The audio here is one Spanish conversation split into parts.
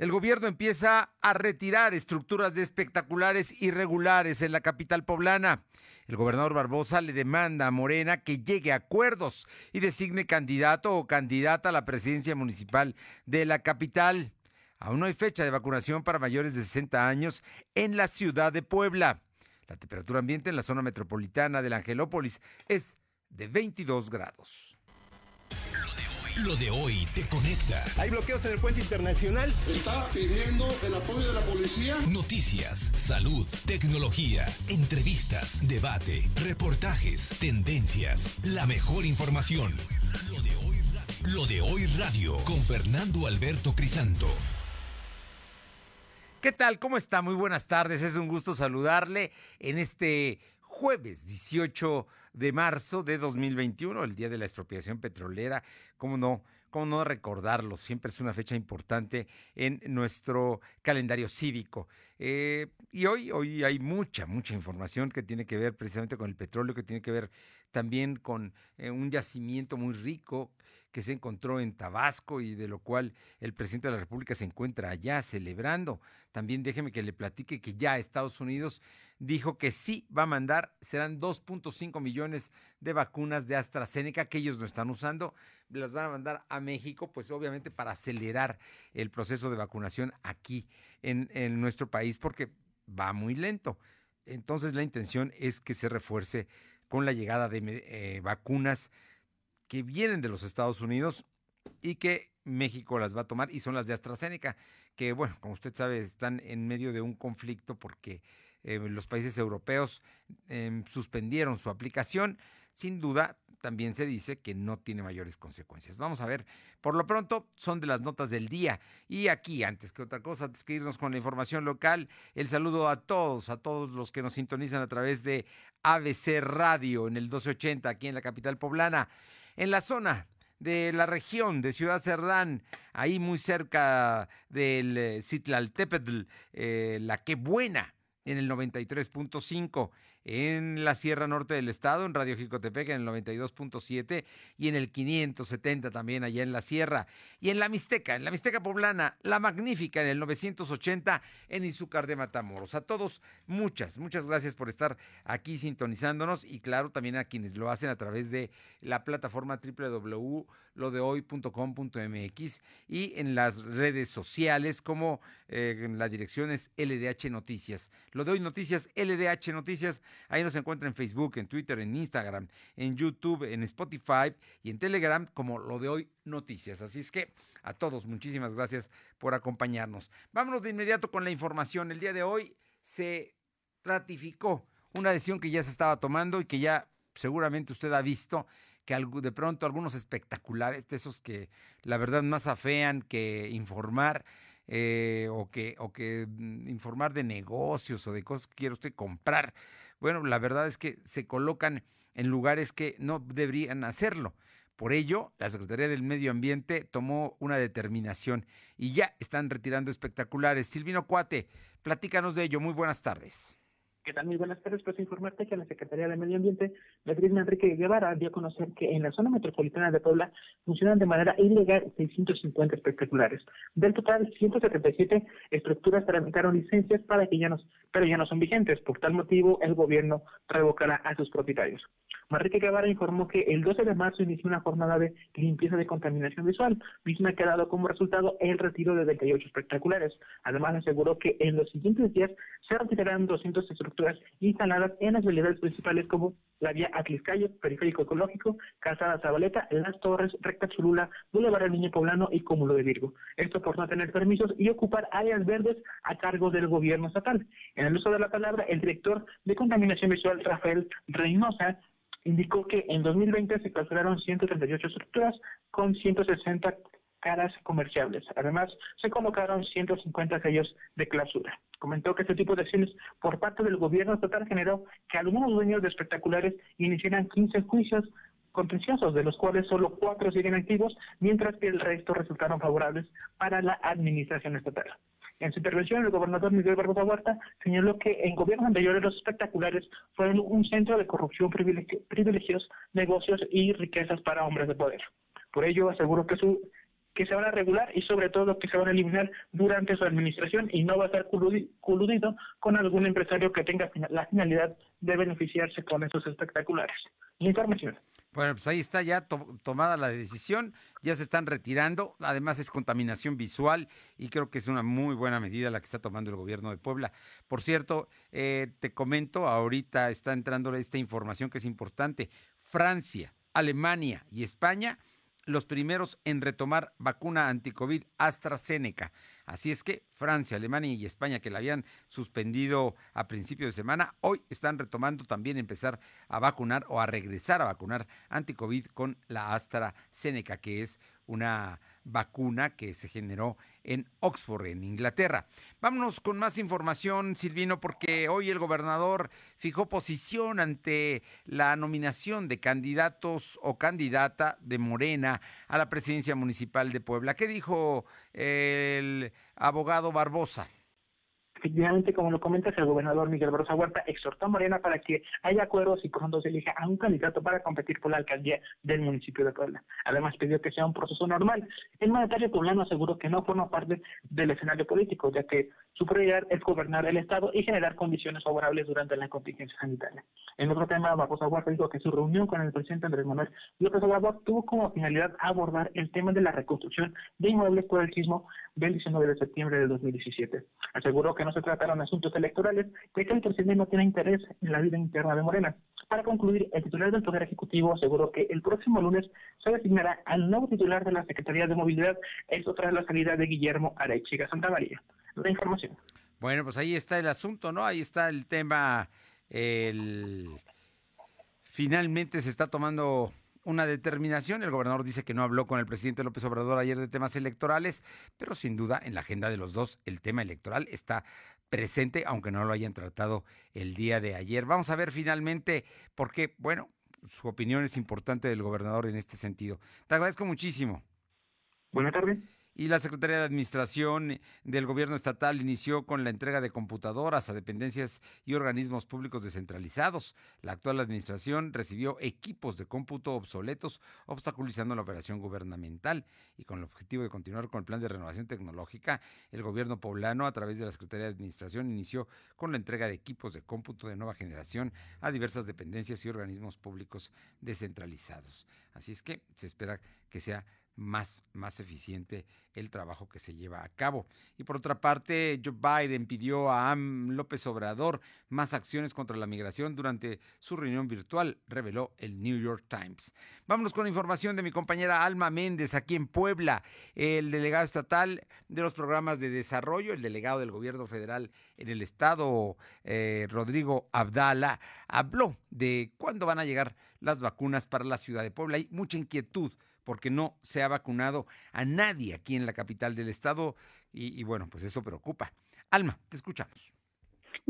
el gobierno empieza a retirar estructuras de espectaculares irregulares en la capital poblana. El gobernador Barbosa le demanda a Morena que llegue a acuerdos y designe candidato o candidata a la presidencia municipal de la capital. Aún no hay fecha de vacunación para mayores de 60 años en la ciudad de Puebla. La temperatura ambiente en la zona metropolitana de la Angelópolis es de 22 grados. Lo de hoy te conecta. Hay bloqueos en el puente internacional. Está pidiendo el apoyo de la policía. Noticias, salud, tecnología, entrevistas, debate, reportajes, tendencias, la mejor información. Lo de hoy, Lo de hoy radio con Fernando Alberto Crisanto. ¿Qué tal? ¿Cómo está? Muy buenas tardes. Es un gusto saludarle en este jueves 18 de marzo de 2021, el día de la expropiación petrolera. ¿Cómo no? ¿Cómo no recordarlo? Siempre es una fecha importante en nuestro calendario cívico. Eh, y hoy, hoy hay mucha, mucha información que tiene que ver precisamente con el petróleo, que tiene que ver también con eh, un yacimiento muy rico que se encontró en Tabasco y de lo cual el presidente de la República se encuentra allá celebrando. También déjeme que le platique que ya Estados Unidos dijo que sí va a mandar, serán 2.5 millones de vacunas de AstraZeneca que ellos no están usando, las van a mandar a México, pues obviamente para acelerar el proceso de vacunación aquí en, nuestro país, porque va muy lento. Entonces la intención es que se refuerce con la llegada de eh, vacunas que vienen de los Estados Unidos y que México las va a tomar y son las de AstraZeneca, que bueno, como usted sabe, están en medio de un conflicto porque eh, los países europeos em, suspendieron su aplicación. Sin duda, también se dice que no tiene mayores consecuencias. Vamos a ver, por lo pronto son de las notas del día. Y aquí, antes que otra cosa, antes que irnos con la información local, el saludo a todos, a todos los que nos sintonizan a través de ABC Radio en el 1280 aquí en la capital poblana, en la zona de la región de Ciudad Cerdán, ahí muy cerca del eh, Citlaltépetl, eh, la que buena en el 93.5 en la Sierra Norte del Estado, en Radio Jicotepec en el 92.7 y en el 570 también allá en la Sierra. Y en la Mixteca, en la Mixteca Poblana, La Magnífica en el 980 en Izúcar de Matamoros. A todos, muchas, muchas gracias por estar aquí sintonizándonos y claro, también a quienes lo hacen a través de la plataforma www.lodehoy.com.mx y en las redes sociales como eh, en la dirección es LDH Noticias. Lo de hoy Noticias, LDH Noticias Ahí nos encuentra en Facebook, en Twitter, en Instagram, en YouTube, en Spotify y en Telegram como lo de hoy noticias. Así es que a todos muchísimas gracias por acompañarnos. Vámonos de inmediato con la información. El día de hoy se ratificó una decisión que ya se estaba tomando y que ya seguramente usted ha visto que de pronto algunos espectaculares, de esos que la verdad más afean que informar, eh, o, que, o que mm, informar de negocios o de cosas que quiere usted comprar, bueno, la verdad es que se colocan en lugares que no deberían hacerlo. Por ello, la Secretaría del Medio Ambiente tomó una determinación y ya están retirando espectaculares. Silvino Cuate, platícanos de ello. Muy buenas tardes. ¿Qué tal? Muy buenas tardes. Pues informarte que la Secretaría de Medio Ambiente, Beatriz Enrique Guevara, dio a conocer que en la zona metropolitana de Puebla funcionan de manera ilegal 650 espectaculares. Del total, 177 estructuras tramitaron licencias para que ya no, pero ya no son vigentes. Por tal motivo, el gobierno revocará a sus propietarios. Manrique Guevara informó que el 12 de marzo inició una jornada de limpieza de contaminación visual, misma que ha dado como resultado el retiro de 38 espectaculares. Además, aseguró que en los siguientes días se retirarán 200 estructuras instaladas en las vialidades principales como la vía Atliscayo, Periférico Ecológico, Calzada Zabaleta, Las Torres, Recta Chulula, Boulevard del Niño Poblano y Cúmulo de Virgo. Esto por no tener permisos y ocupar áreas verdes a cargo del gobierno estatal. En el uso de la palabra, el director de Contaminación Visual, Rafael Reynosa, indicó que en 2020 se clausuraron 138 estructuras con 160 caras comerciables. Además, se colocaron 150 sellos de clausura. Comentó que este tipo de acciones por parte del gobierno estatal generó que algunos dueños de espectaculares iniciaran 15 juicios contenciosos, de los cuales solo cuatro siguen activos, mientras que el resto resultaron favorables para la administración estatal. En su intervención, el gobernador Miguel Barbosa Huerta señaló que en gobiernos anteriores los espectaculares fueron un centro de corrupción, privilegios, negocios y riquezas para hombres de poder. Por ello, aseguró que su que se van a regular y sobre todo que se van a eliminar durante su administración y no va a estar coludido con algún empresario que tenga la finalidad de beneficiarse con esos espectaculares. Información. Bueno, pues ahí está ya tomada la decisión, ya se están retirando, además es contaminación visual y creo que es una muy buena medida la que está tomando el gobierno de Puebla. Por cierto, eh, te comento, ahorita está entrando esta información que es importante, Francia, Alemania y España los primeros en retomar vacuna anticovid AstraZeneca. Así es que Francia, Alemania y España, que la habían suspendido a principio de semana, hoy están retomando también empezar a vacunar o a regresar a vacunar anticovid con la AstraZeneca, que es una vacuna que se generó en Oxford, en Inglaterra. Vámonos con más información, Silvino, porque hoy el gobernador fijó posición ante la nominación de candidatos o candidata de Morena a la presidencia municipal de Puebla. ¿Qué dijo el abogado Barbosa? Efectivamente, como lo comentas, el gobernador Miguel Barroso Huerta exhortó a Morena para que haya acuerdos y pronto se elija a un candidato para competir por la alcaldía del municipio de Puebla. Además, pidió que sea un proceso normal. El mandatario poblano aseguró que no forma parte del escenario político, ya que su prioridad es gobernar el Estado y generar condiciones favorables durante la contingencia sanitaria. En otro tema, Barbosa Huerta dijo que su reunión con el presidente Andrés Manuel López Obrador tuvo como finalidad abordar el tema de la reconstrucción de inmuebles por el sismo del 19 de septiembre de 2017. Aseguró que no se trataron asuntos electorales, ya que el presidente no tiene interés en la vida interna de Morena. Para concluir, el titular del Poder Ejecutivo aseguró que el próximo lunes se designará al nuevo titular de la Secretaría de Movilidad, esto tras la salida de Guillermo Arechiga Santa María. La información. Bueno, pues ahí está el asunto, ¿no? Ahí está el tema. El... Finalmente se está tomando una determinación. El gobernador dice que no habló con el presidente López Obrador ayer de temas electorales, pero sin duda en la agenda de los dos el tema electoral está presente, aunque no lo hayan tratado el día de ayer. Vamos a ver finalmente, porque, bueno, su opinión es importante del gobernador en este sentido. Te agradezco muchísimo. Buenas tardes y la Secretaría de Administración del Gobierno Estatal inició con la entrega de computadoras a dependencias y organismos públicos descentralizados. La actual administración recibió equipos de cómputo obsoletos, obstaculizando la operación gubernamental. Y con el objetivo de continuar con el plan de renovación tecnológica, el gobierno poblano, a través de la Secretaría de Administración, inició con la entrega de equipos de cómputo de nueva generación a diversas dependencias y organismos públicos descentralizados. Así es que se espera que sea más, más eficiente el trabajo que se lleva a cabo. Y por otra parte, Joe Biden pidió a Am López Obrador más acciones contra la migración durante su reunión virtual, reveló el New York Times. Vámonos con información de mi compañera Alma Méndez aquí en Puebla. El delegado estatal de los programas de desarrollo, el delegado del gobierno federal en el estado, eh, Rodrigo Abdala, habló de cuándo van a llegar las vacunas para la ciudad de Puebla. Hay mucha inquietud porque no se ha vacunado a nadie aquí en la capital del estado y, bueno, pues eso preocupa. Alma, te escuchamos.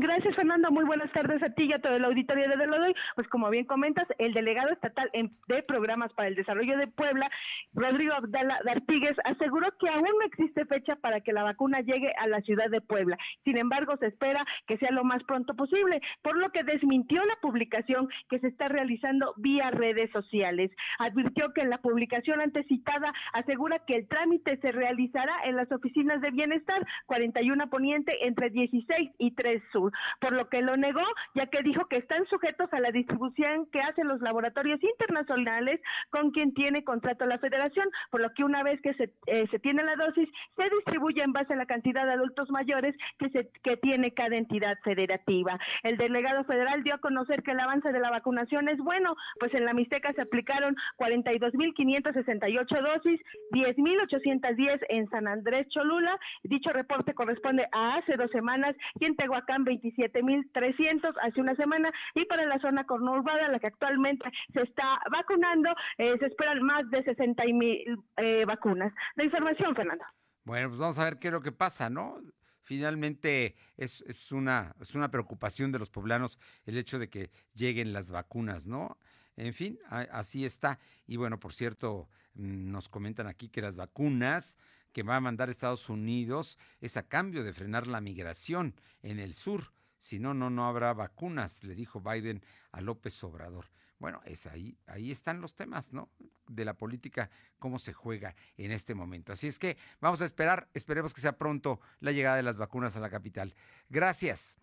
Gracias, Fernando. Muy buenas tardes a ti y a todo el auditorio de Delodoy. Pues como bien comentas, el delegado estatal de Programas para el Desarrollo de Puebla, Rodrigo Abdala Dartigues, aseguró que aún no existe fecha para que la vacuna llegue a la ciudad de Puebla. Sin embargo, se espera que sea lo más pronto posible, por lo que desmintió la publicación que se está realizando vía redes sociales. Advirtió que la publicación antes citada asegura que el trámite se realizará en las oficinas de bienestar 41 Poniente entre 16 y 3 Sur por lo que lo negó, ya que dijo que están sujetos a la distribución que hacen los laboratorios internacionales con quien tiene contrato la federación, por lo que una vez que se, eh, se tiene la dosis, se distribuye en base a la cantidad de adultos mayores que, se, que tiene cada entidad federativa. El delegado federal dio a conocer que el avance de la vacunación es bueno, pues en la Mixteca se aplicaron 42.568 dosis, 10.810 en San Andrés Cholula. Dicho reporte corresponde a hace dos semanas y en Tehuacán 27.300 hace una semana y para la zona conurbada, la que actualmente se está vacunando, eh, se esperan más de 60.000 eh, vacunas. La información, Fernando. Bueno, pues vamos a ver qué es lo que pasa, ¿no? Finalmente es, es, una, es una preocupación de los poblanos el hecho de que lleguen las vacunas, ¿no? En fin, así está. Y bueno, por cierto, mm, nos comentan aquí que las vacunas que va a mandar Estados Unidos es a cambio de frenar la migración en el sur. Si no, no, no habrá vacunas, le dijo Biden a López Obrador. bueno, es ahí, ahí están los temas, ¿no? De la política, cómo se juega en este momento. Así es que vamos a esperar, esperemos que sea pronto la llegada de las vacunas a la capital. Gracias.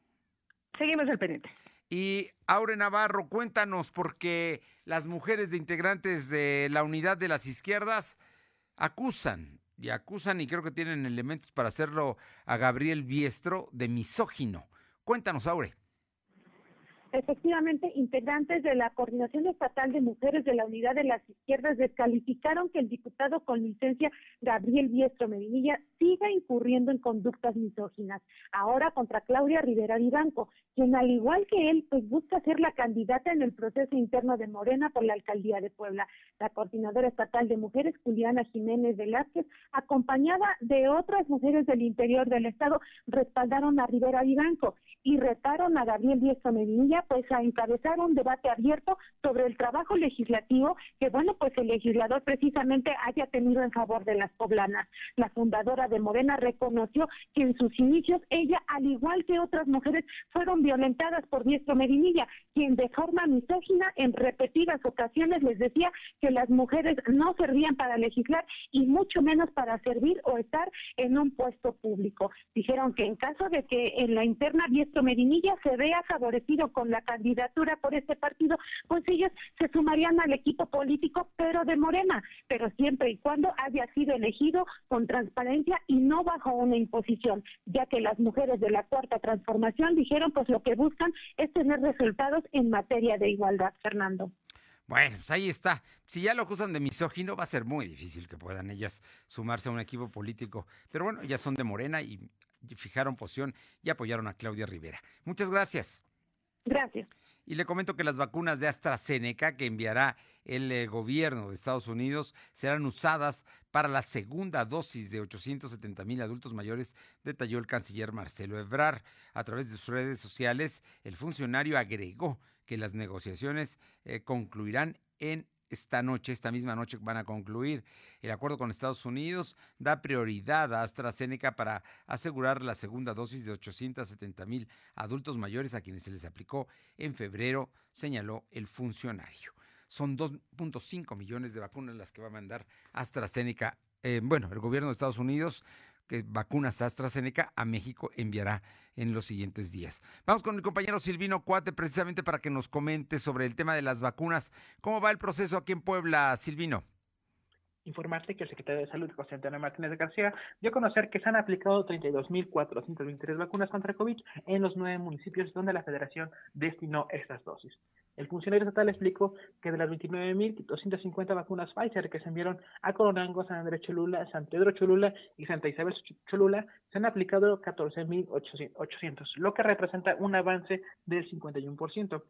Seguimos al pendiente. Y Aure Navarro, cuéntanos, porque las mujeres de integrantes de la unidad de las izquierdas acusan, y acusan, y creo que tienen elementos para hacerlo a Gabriel Biestro, de misógino. Cuéntanos, Aure. Efectivamente, integrantes de la Coordinación Estatal de Mujeres de la Unidad de las Izquierdas descalificaron que el diputado con licencia Gabriel Biestro Medinilla siga incurriendo en conductas misóginas, ahora contra Claudia Rivera Vivanco, quien al igual que él, pues busca ser la candidata en el proceso interno de Morena por la Alcaldía de Puebla. La Coordinadora Estatal de Mujeres, Juliana Jiménez Velázquez, acompañada de otras mujeres del interior del Estado, respaldaron a Rivera Vivanco y retaron a Gabriel Biestro Medinilla pues a encabezar un debate abierto sobre el trabajo legislativo que bueno pues el legislador precisamente haya tenido en favor de las poblanas. La fundadora de Morena reconoció que en sus inicios ella al igual que otras mujeres fueron violentadas por Diestro Medinilla, quien de forma misógina en repetidas ocasiones les decía que las mujeres no servían para legislar y mucho menos para servir o estar en un puesto público. Dijeron que en caso de que en la interna Diestro Medinilla se vea favorecido con la candidatura por este partido, pues ellos se sumarían al equipo político, pero de Morena, pero siempre y cuando haya sido elegido con transparencia y no bajo una imposición, ya que las mujeres de la cuarta transformación dijeron pues lo que buscan es tener resultados en materia de igualdad, Fernando. Bueno, pues ahí está. Si ya lo acusan de misógino, va a ser muy difícil que puedan ellas sumarse a un equipo político. Pero bueno, ellas son de Morena y fijaron posición y apoyaron a Claudia Rivera. Muchas gracias. Gracias. Y le comento que las vacunas de AstraZeneca que enviará el eh, gobierno de Estados Unidos serán usadas para la segunda dosis de 870 mil adultos mayores, detalló el canciller Marcelo Ebrard. A través de sus redes sociales, el funcionario agregó que las negociaciones eh, concluirán en esta noche, esta misma noche van a concluir. El acuerdo con Estados Unidos da prioridad a AstraZeneca para asegurar la segunda dosis de 870 mil adultos mayores a quienes se les aplicó en febrero, señaló el funcionario. Son 2.5 millones de vacunas las que va a mandar AstraZeneca. Eh, bueno, el gobierno de Estados Unidos que vacunas AstraZeneca a México enviará en los siguientes días. Vamos con mi compañero Silvino Cuate precisamente para que nos comente sobre el tema de las vacunas. ¿Cómo va el proceso aquí en Puebla, Silvino? Informarte que el secretario de Salud, José Martínez de García, dio a conocer que se han aplicado 32.423 vacunas contra COVID en los nueve municipios donde la federación destinó estas dosis. El funcionario estatal explicó que de las 29.250 vacunas Pfizer que se enviaron a Coronango, San Andrés Cholula, San Pedro Cholula y Santa Isabel Cholula, se han aplicado 14.800, lo que representa un avance del 51%.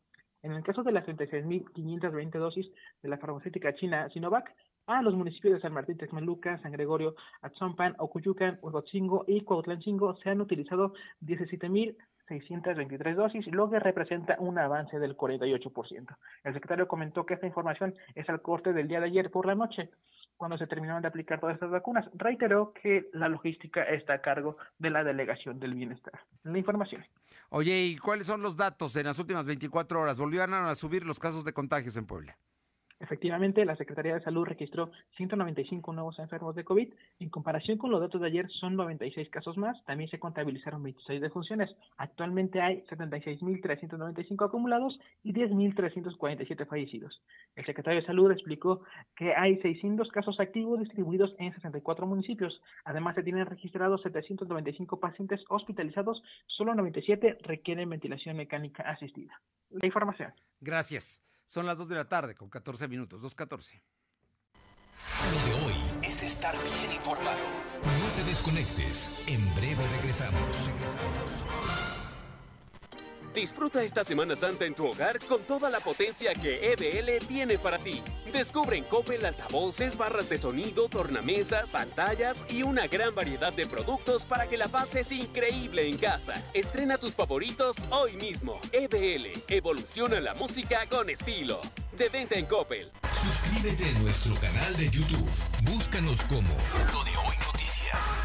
En el caso de las 36.520 dosis de la farmacéutica china Sinovac, a los municipios de San Martín Texmeluca, San Gregorio, Atzompan, Ocuyucan, Huejotzingo y Cuautlancingo se han utilizado 17.623 dosis, lo que representa un avance del 48%. El secretario comentó que esta información es al corte del día de ayer por la noche, cuando se terminaron de aplicar todas estas vacunas. Reiteró que la logística está a cargo de la Delegación del Bienestar. La información. Oye, ¿y cuáles son los datos en las últimas 24 horas? ¿Volvieron a subir los casos de contagios en Puebla? Efectivamente, la Secretaría de Salud registró 195 nuevos enfermos de COVID. En comparación con los datos de ayer, son 96 casos más. También se contabilizaron 26 defunciones. Actualmente hay 76.395 acumulados y 10.347 fallecidos. El secretario de Salud explicó que hay 600 casos activos distribuidos en 64 municipios. Además, se tienen registrados 795 pacientes hospitalizados. Solo 97 requieren ventilación mecánica asistida. La información. Gracias. Son las 2 de la tarde con 14 minutos, 2.14. Lo de hoy es estar bien informado. No te desconectes. En breve regresamos. Regresamos. Disfruta esta Semana Santa en tu hogar con toda la potencia que EBL tiene para ti. Descubre en Coppel altavoces, barras de sonido, tornamesas, pantallas y una gran variedad de productos para que la pases increíble en casa. Estrena tus favoritos hoy mismo. EBL, evoluciona la música con estilo. De venta en Coppel. Suscríbete a nuestro canal de YouTube. Búscanos como Lo de Hoy Noticias.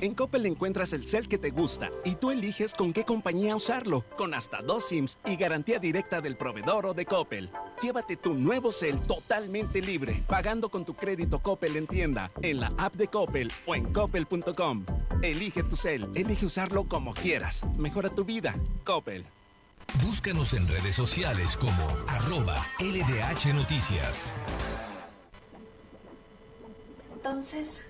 En Coppel encuentras el cel que te gusta y tú eliges con qué compañía usarlo, con hasta dos SIMs y garantía directa del proveedor o de Coppel. Llévate tu nuevo cel totalmente libre, pagando con tu crédito Coppel en tienda, en la app de Coppel o en coppel.com. Elige tu cel, elige usarlo como quieras. Mejora tu vida. Coppel. Búscanos en redes sociales como arroba LDH Noticias. Entonces,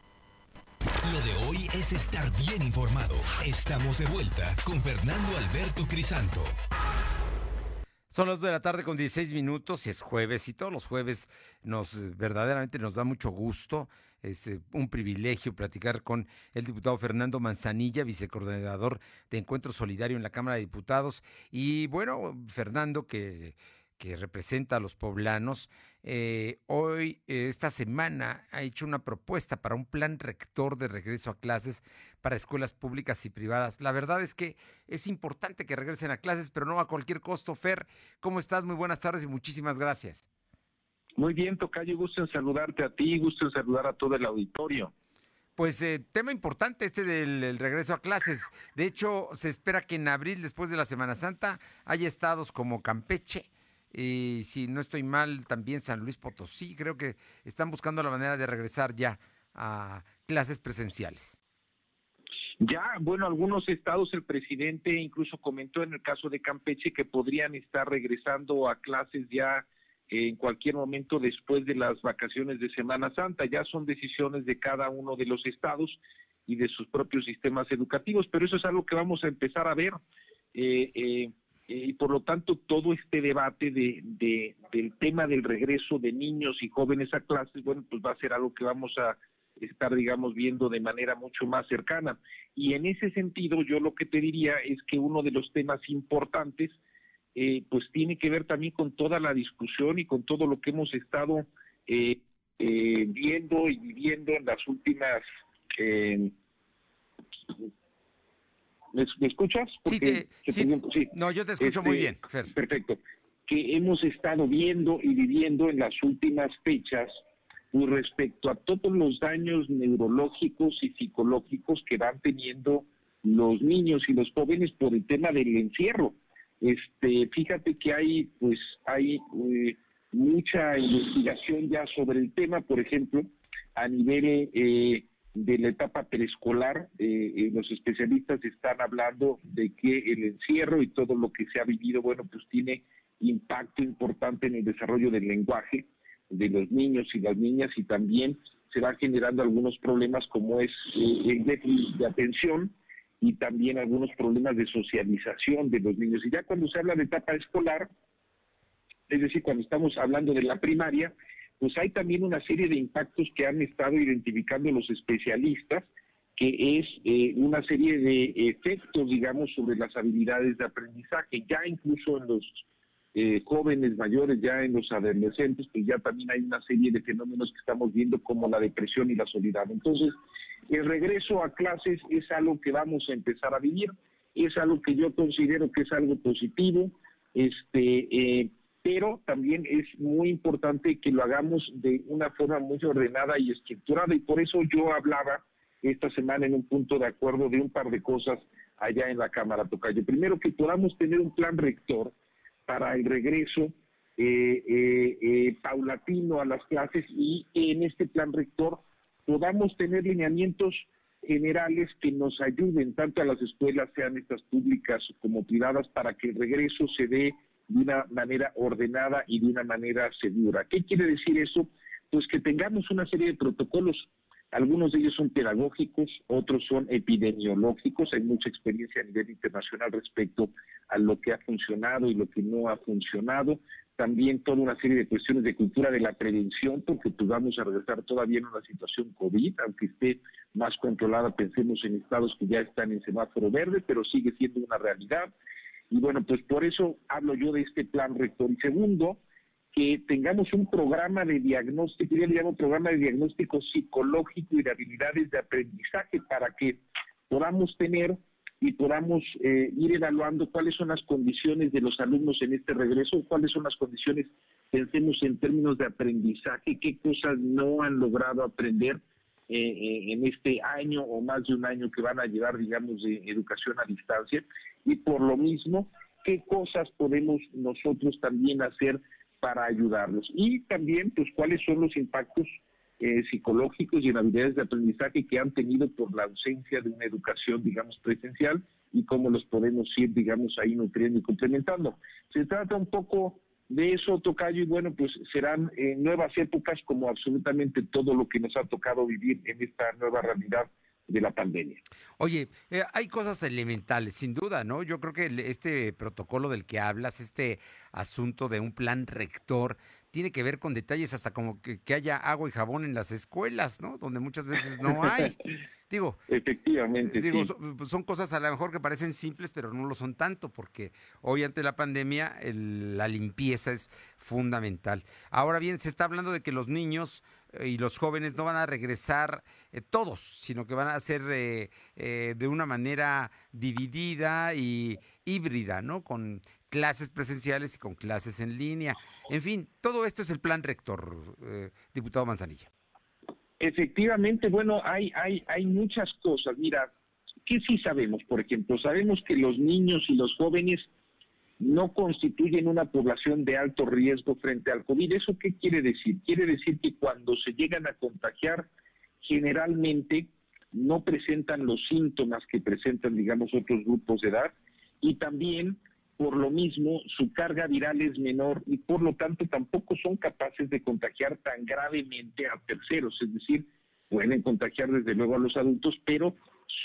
Lo de hoy es estar bien informado. Estamos de vuelta con Fernando Alberto Crisanto. Son las 2 de la tarde con 16 minutos y es jueves y todos los jueves nos verdaderamente nos da mucho gusto. Es eh, un privilegio platicar con el diputado Fernando Manzanilla, vicecoordinador de Encuentro Solidario en la Cámara de Diputados. Y bueno, Fernando, que, que representa a los poblanos, eh, hoy, eh, esta semana, ha hecho una propuesta para un plan rector de regreso a clases para escuelas públicas y privadas. La verdad es que es importante que regresen a clases, pero no a cualquier costo. Fer, ¿cómo estás? Muy buenas tardes y muchísimas gracias. Muy bien, Tocayo, gusto en saludarte a ti, gusto en saludar a todo el auditorio. Pues eh, tema importante este del regreso a clases. De hecho, se espera que en abril, después de la Semana Santa, haya estados como Campeche, y si no estoy mal, también San Luis Potosí. Creo que están buscando la manera de regresar ya a clases presenciales. Ya, bueno, algunos estados, el presidente incluso comentó en el caso de Campeche que podrían estar regresando a clases ya en cualquier momento después de las vacaciones de Semana Santa. Ya son decisiones de cada uno de los estados y de sus propios sistemas educativos, pero eso es algo que vamos a empezar a ver. Eh, eh, y por lo tanto todo este debate de, del tema del regreso de niños y jóvenes a clases, bueno, pues va a ser algo que vamos a estar, digamos, viendo de manera mucho más cercana. Y en ese sentido, yo lo que te diría es que uno de los temas importantes, eh, pues tiene que ver también con toda la discusión y con todo lo que hemos estado eh, viendo y viviendo en las últimas ¿Me, escuchas? sí, sí. no, yo te escucho muy este, bien. Perfecto. Que hemos estado viendo y viviendo en las últimas fechas con respecto a todos los daños neurológicos y psicológicos que van teniendo los niños y los jóvenes por el tema del encierro. Este, fíjate que hay, pues, hay eh, mucha investigación ya sobre el tema, por ejemplo, a nivel eh, de la etapa preescolar, eh, eh, los especialistas están hablando de que el encierro y todo lo que se ha vivido, bueno, pues tiene impacto importante en el desarrollo del lenguaje de los niños y las niñas y también se van generando algunos problemas como es eh, el déficit de atención y también algunos problemas de socialización de los niños. Y ya cuando se habla de etapa escolar, es decir, cuando estamos hablando de la primaria, pues hay también una serie de impactos que han estado identificando los especialistas, que es eh, una serie de efectos, digamos, sobre las habilidades de aprendizaje, ya incluso en los eh, jóvenes mayores, ya en los adolescentes, pues ya también hay una serie de fenómenos que estamos viendo como la depresión y la soledad. Entonces, el regreso a clases es algo que vamos a empezar a vivir, es algo que yo considero que es algo positivo, este, eh, pero también es muy importante que lo hagamos de una forma muy ordenada y estructurada y por eso yo hablaba esta semana en un punto de acuerdo de un par de cosas allá en la Cámara Tocayo. Primero, que podamos tener un plan rector para el regreso eh, eh, eh, paulatino a las clases y en este plan rector podamos tener lineamientos generales que nos ayuden tanto a las escuelas, sean estas públicas como privadas, para que el regreso se dé de una manera ordenada y de una manera segura. ¿Qué quiere decir eso? Pues que tengamos una serie de protocolos. Algunos de ellos son pedagógicos, otros son epidemiológicos. Hay mucha experiencia a nivel internacional respecto a lo que ha funcionado y lo que no ha funcionado también toda una serie de cuestiones de cultura de la prevención, porque pues vamos a regresar todavía en una situación COVID, aunque esté más controlada, pensemos en estados que ya están en semáforo verde, pero sigue siendo una realidad. Y bueno, pues por eso hablo yo de este plan rector. Y segundo, que tengamos un programa de diagnóstico, yo le llamo programa de diagnóstico psicológico y de habilidades de aprendizaje para que podamos tener y podamos eh, ir evaluando cuáles son las condiciones de los alumnos en este regreso, cuáles son las condiciones, pensemos en términos de aprendizaje, qué cosas no han logrado aprender eh, eh, en este año o más de un año que van a llevar, digamos, de educación a distancia, y por lo mismo, qué cosas podemos nosotros también hacer para ayudarlos. Y también, pues, cuáles son los impactos eh, psicológicos y en habilidades de aprendizaje que han tenido por la ausencia de una educación, digamos, presencial y cómo los podemos ir, digamos, ahí nutriendo y complementando. Se trata un poco de eso, Tocayo, y bueno, pues serán eh, nuevas épocas como absolutamente todo lo que nos ha tocado vivir en esta nueva realidad de la pandemia. Oye, eh, hay cosas elementales, sin duda, ¿no? Yo creo que este protocolo del que hablas, este asunto de un plan rector, tiene que ver con detalles hasta como que, haya agua y jabón en las escuelas, ¿no? Donde muchas veces no hay. Digo, efectivamente. Digo, pues, son, cosas a lo mejor que parecen simples, pero no lo son tanto, porque hoy ante la pandemia la limpieza es fundamental. Ahora bien, se está hablando de que los niños y los jóvenes no van a regresar eh, todos, sino que van a ser eh, de una manera dividida y híbrida, ¿no? Con clases presenciales y con clases en línea. En fin, todo esto es el plan rector, eh, diputado Manzanilla. Efectivamente, bueno, hay, hay, hay muchas cosas. Mira, ¿qué sí sabemos? Por ejemplo, sabemos que los niños y los jóvenes no constituyen una población de alto riesgo frente al COVID. ¿Eso qué quiere decir? Quiere decir que cuando se llegan a contagiar, generalmente no presentan los síntomas que presentan, digamos, otros grupos de edad y también por lo mismo su carga viral es menor y por lo tanto tampoco son capaces de contagiar tan gravemente a terceros, es decir, pueden contagiar desde luego a los adultos, pero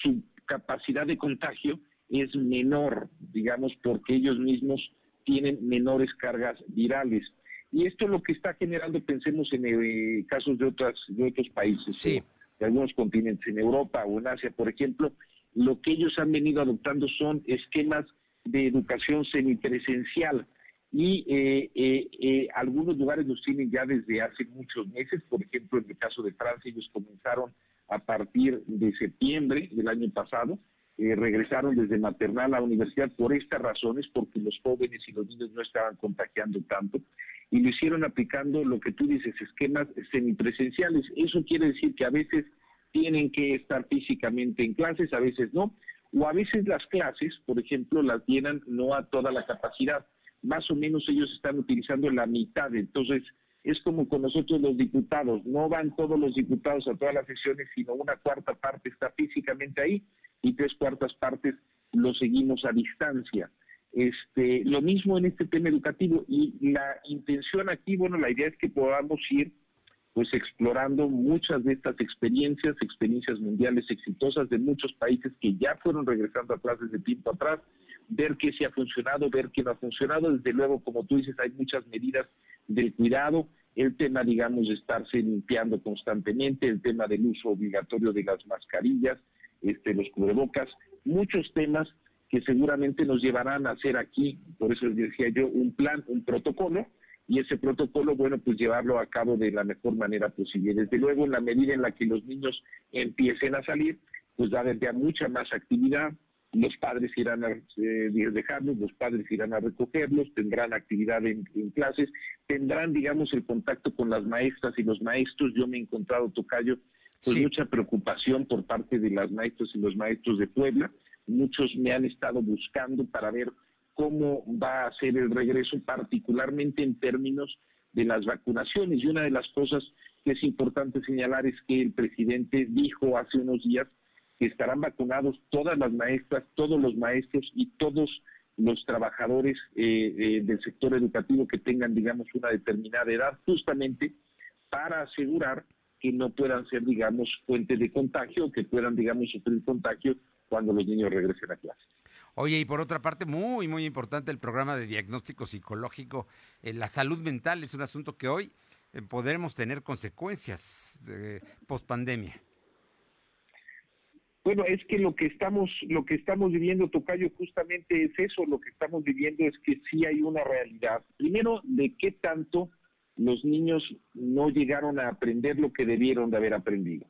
su capacidad de contagio es menor, digamos, porque ellos mismos tienen menores cargas virales. Y esto es lo que está generando, pensemos en eh, casos de, otras, de otros países, de algunos continentes, en Europa o en Asia, por ejemplo, lo que ellos han venido adoptando son esquemas de educación semipresencial. Y eh, eh, eh, algunos lugares los tienen ya desde hace muchos meses, por ejemplo en el caso de Francia ellos comenzaron a partir de septiembre del año pasado, regresaron desde maternal a universidad por estas razones, porque los jóvenes y los niños no estaban contagiando tanto, y lo hicieron aplicando lo que tú dices, esquemas semipresenciales. Eso quiere decir que a veces tienen que estar físicamente en clases, a veces no, o a veces las clases, por ejemplo, las llenan no a toda la capacidad, más o menos ellos están utilizando la mitad, entonces es como con nosotros los diputados, no van todos los diputados a todas las sesiones, sino una cuarta parte está físicamente ahí y tres cuartas partes lo seguimos a distancia. Este, lo mismo en este tema educativo y la intención aquí, bueno, la idea es que podamos ir pues explorando muchas de estas experiencias, experiencias mundiales exitosas de muchos países que ya fueron regresando a clases de tiempo atrás, ver qué sí ha funcionado, ver qué no ha funcionado. Desde luego, como tú dices, hay muchas medidas del cuidado, el tema, digamos, de estarse limpiando constantemente, el tema del uso obligatorio de las mascarillas, este, los cubrebocas, muchos temas que seguramente nos llevarán a hacer aquí, por eso les decía yo, un plan, un protocolo, y ese protocolo, bueno, pues llevarlo a cabo de la mejor manera posible. Desde luego, en la medida en la que los niños empiecen a salir, pues va a haber ya mucha más actividad, los padres irán a eh, dejarlos, los padres irán a recogerlos, tendrán actividad en, clases, tendrán, digamos, el contacto con las maestras y los maestros. Yo me he encontrado, Tocayo, con mucha preocupación por parte de las maestras y los maestros de Puebla. Muchos me han estado buscando para ver cómo va a ser el regreso, particularmente en términos de las vacunaciones. Y una de las cosas que es importante señalar es que el presidente dijo hace unos días que estarán vacunados todas las maestras, todos los maestros y todos los trabajadores eh, eh, del sector educativo que tengan, digamos, una determinada edad, justamente para asegurar que no puedan ser, digamos, fuente de contagio, que puedan, digamos, sufrir contagio cuando los niños regresen a clase. Oye, y por otra parte, muy, muy importante el programa de diagnóstico psicológico. Eh, la salud mental es un asunto que hoy eh, podremos tener consecuencias eh, post pandemia. Bueno, es que lo que estamos, lo que estamos viviendo, Tocayo, justamente es eso, lo que estamos viviendo es que sí hay una realidad. Primero, de qué tanto los niños no llegaron a aprender lo que debieron de haber aprendido.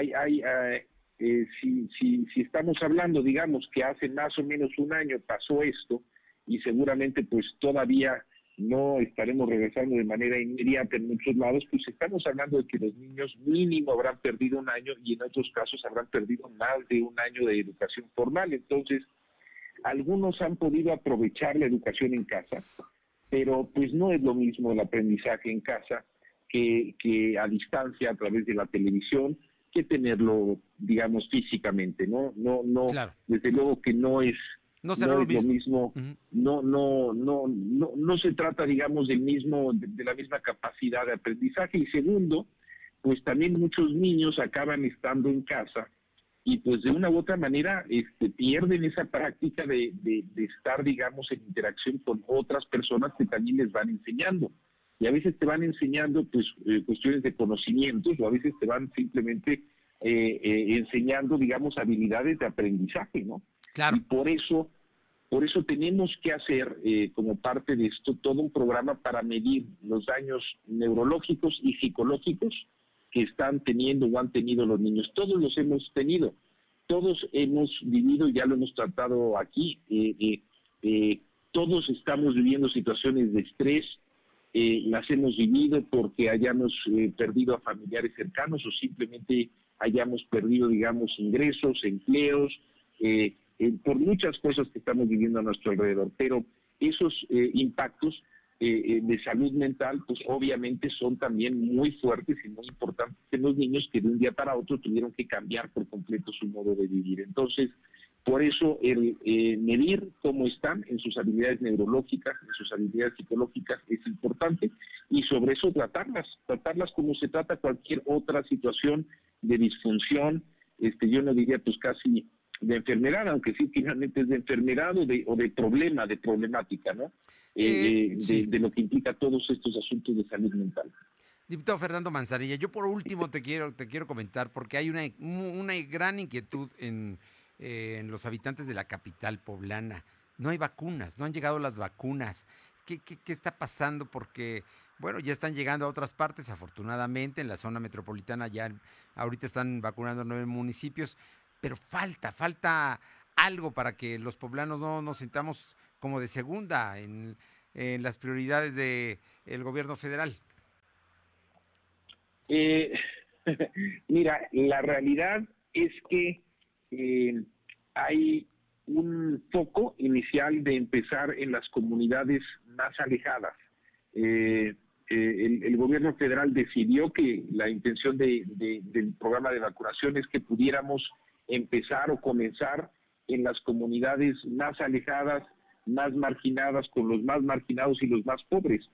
Eh, eh, si, si, si estamos hablando, digamos, que hace más o menos un año pasó esto y seguramente pues todavía no estaremos regresando de manera inmediata en muchos lados, pues estamos hablando de que los niños mínimo habrán perdido un año y en otros casos habrán perdido más de un año de educación formal. Entonces, algunos han podido aprovechar la educación en casa, pero pues no es lo mismo el aprendizaje en casa que, que a distancia a través de la televisión que tenerlo, digamos, físicamente, ¿no? No, no, desde luego que no es, no, será lo, mismo. no, no, no, no, no se trata, digamos, del mismo, de, la misma capacidad de aprendizaje. Y segundo, pues también muchos niños acaban estando en casa y pues de una u otra manera este, pierden esa práctica de, de, de, estar, digamos, en interacción con otras personas que también les van enseñando. Y a veces te van enseñando pues eh, cuestiones de conocimientos o a veces te van simplemente eh, eh, enseñando digamos habilidades de aprendizaje no claro. Y por eso por eso tenemos que hacer como parte de esto todo un programa para medir los daños neurológicos y psicológicos que están teniendo o han tenido los niños todos los hemos tenido todos hemos vivido ya lo hemos tratado aquí todos estamos viviendo situaciones de estrés eh, las hemos vivido porque hayamos eh, perdido a familiares cercanos o simplemente hayamos perdido, digamos, ingresos, empleos, eh, por muchas cosas que estamos viviendo a nuestro alrededor. Pero esos impactos de salud mental, pues obviamente son también muy fuertes y muy importantes en los niños que de un día para otro tuvieron que cambiar por completo su modo de vivir. Entonces, por eso el eh, medir cómo están en sus habilidades neurológicas, en sus habilidades psicológicas es importante y sobre eso tratarlas, tratarlas como se trata cualquier otra situación de disfunción, este yo no diría pues casi de enfermedad, aunque sí finalmente es de enfermedad o de, o de problema, de problemática, ¿no? Eh, eh, de, lo que implica todos estos asuntos de salud mental. Diputado Fernando Manzanilla, yo por último te quiero, te quiero comentar, porque hay una, una gran inquietud en eh, en los habitantes de la capital poblana. No hay vacunas, no han llegado las vacunas. ¿Qué, qué, está pasando? Porque, bueno, ya están llegando a otras partes, afortunadamente, en la zona metropolitana ya ahorita están vacunando nueve municipios, pero falta, falta algo para que los poblanos no nos sintamos como de segunda en, las prioridades del el gobierno federal. Eh, mira, la realidad es que eh, hay un foco inicial de empezar en las comunidades más alejadas. Eh, eh, el, gobierno federal decidió que la intención del programa de vacunación es que pudiéramos empezar o comenzar en las comunidades más alejadas, más marginadas, con los más marginados y los más pobres.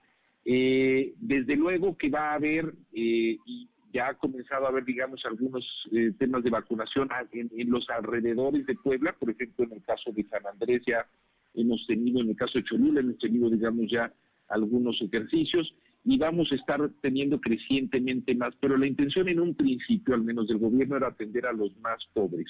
desde luego que va a haber, y ya ha comenzado a haber, digamos, algunos eh, temas de vacunación en, los alrededores de Puebla, por ejemplo, en el caso de San Andrés ya hemos tenido, en el caso de Cholula hemos tenido, digamos, ya algunos ejercicios y vamos a estar teniendo crecientemente más, pero la intención en un principio, al menos del gobierno, era atender a los más pobres.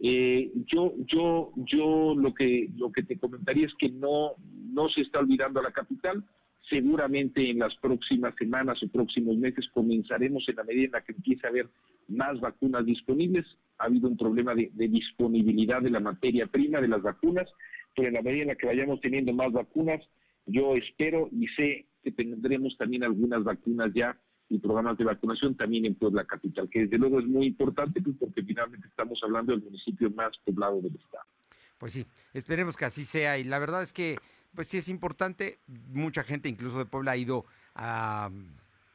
Eh, yo, yo, yo lo que lo que te comentaría es que no no se está olvidando a la capital, Seguramente en las próximas semanas o próximos meses comenzaremos en la medida en la que empiece a haber más vacunas disponibles. Ha habido un problema de, disponibilidad de la materia prima de las vacunas, pero en la medida en la que vayamos teniendo más vacunas, yo espero y sé que tendremos también algunas vacunas ya y programas de vacunación también en Puebla Capital, que desde luego es muy importante pues, porque finalmente estamos hablando del municipio más poblado del estado. Pues sí, esperemos que así sea y la verdad es que pues sí es importante. Mucha gente, incluso de Puebla, ha ido a,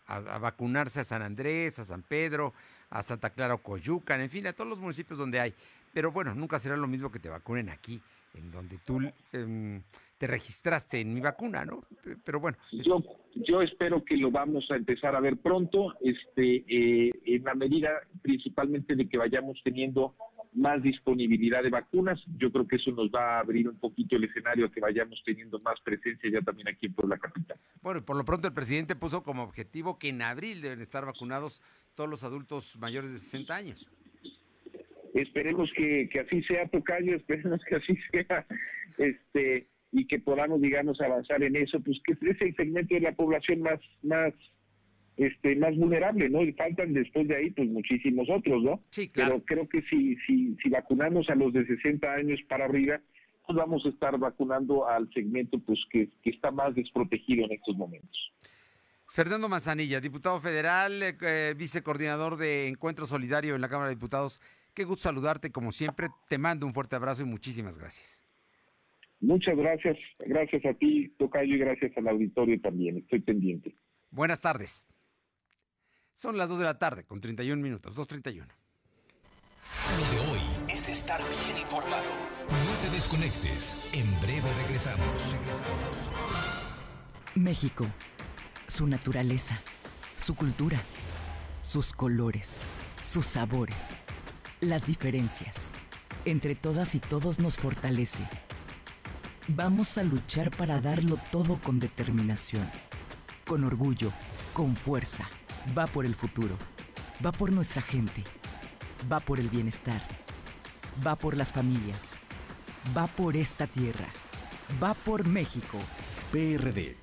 a, vacunarse a San Andrés, a San Pedro, a Santa Clara o Coyucan, en fin, a todos los municipios donde hay. Pero bueno, nunca será lo mismo que te vacunen aquí, en donde tú em, te registraste en mi vacuna, ¿no? Pero bueno. Yo, yo espero que lo vamos a empezar a ver pronto, este, eh, en la medida principalmente de que vayamos teniendo más disponibilidad de vacunas. Yo creo que eso nos va a abrir un poquito el escenario a que vayamos teniendo más presencia ya también aquí en Puebla Capital. Bueno, por lo pronto el presidente puso como objetivo que en abril deben estar vacunados todos los adultos mayores de 60 años. Esperemos que, que así sea, Tocayo, esperemos que así sea, este, y que podamos, digamos, avanzar en eso, pues que es el segmento de la población más, más este más vulnerable, ¿no? Y faltan después de ahí pues muchísimos otros, ¿no? Sí, claro. Pero creo que si, si, si vacunamos a los de 60 años para arriba, pues vamos a estar vacunando al segmento pues que, que está más desprotegido en estos momentos. Fernando Manzanilla, diputado federal, eh, eh, vicecoordinador de Encuentro Solidario en la Cámara de Diputados. Qué gusto saludarte como siempre. Te mando un fuerte abrazo y muchísimas gracias. Muchas gracias. Gracias a ti, Tocayo, y gracias al auditorio también. Estoy pendiente. Buenas tardes. Son las 2 de la tarde con 31 minutos, 2.31. Lo de hoy es estar bien informado. No te desconectes. En breve regresamos. Regresamos. México, su naturaleza, su cultura, sus colores, sus sabores, las diferencias. Entre todas y todos nos fortalece. Vamos a luchar para darlo todo con determinación, con orgullo, con fuerza va por el futuro, va por nuestra gente, va por el bienestar, va por las familias, va por esta tierra, va por México. PRD.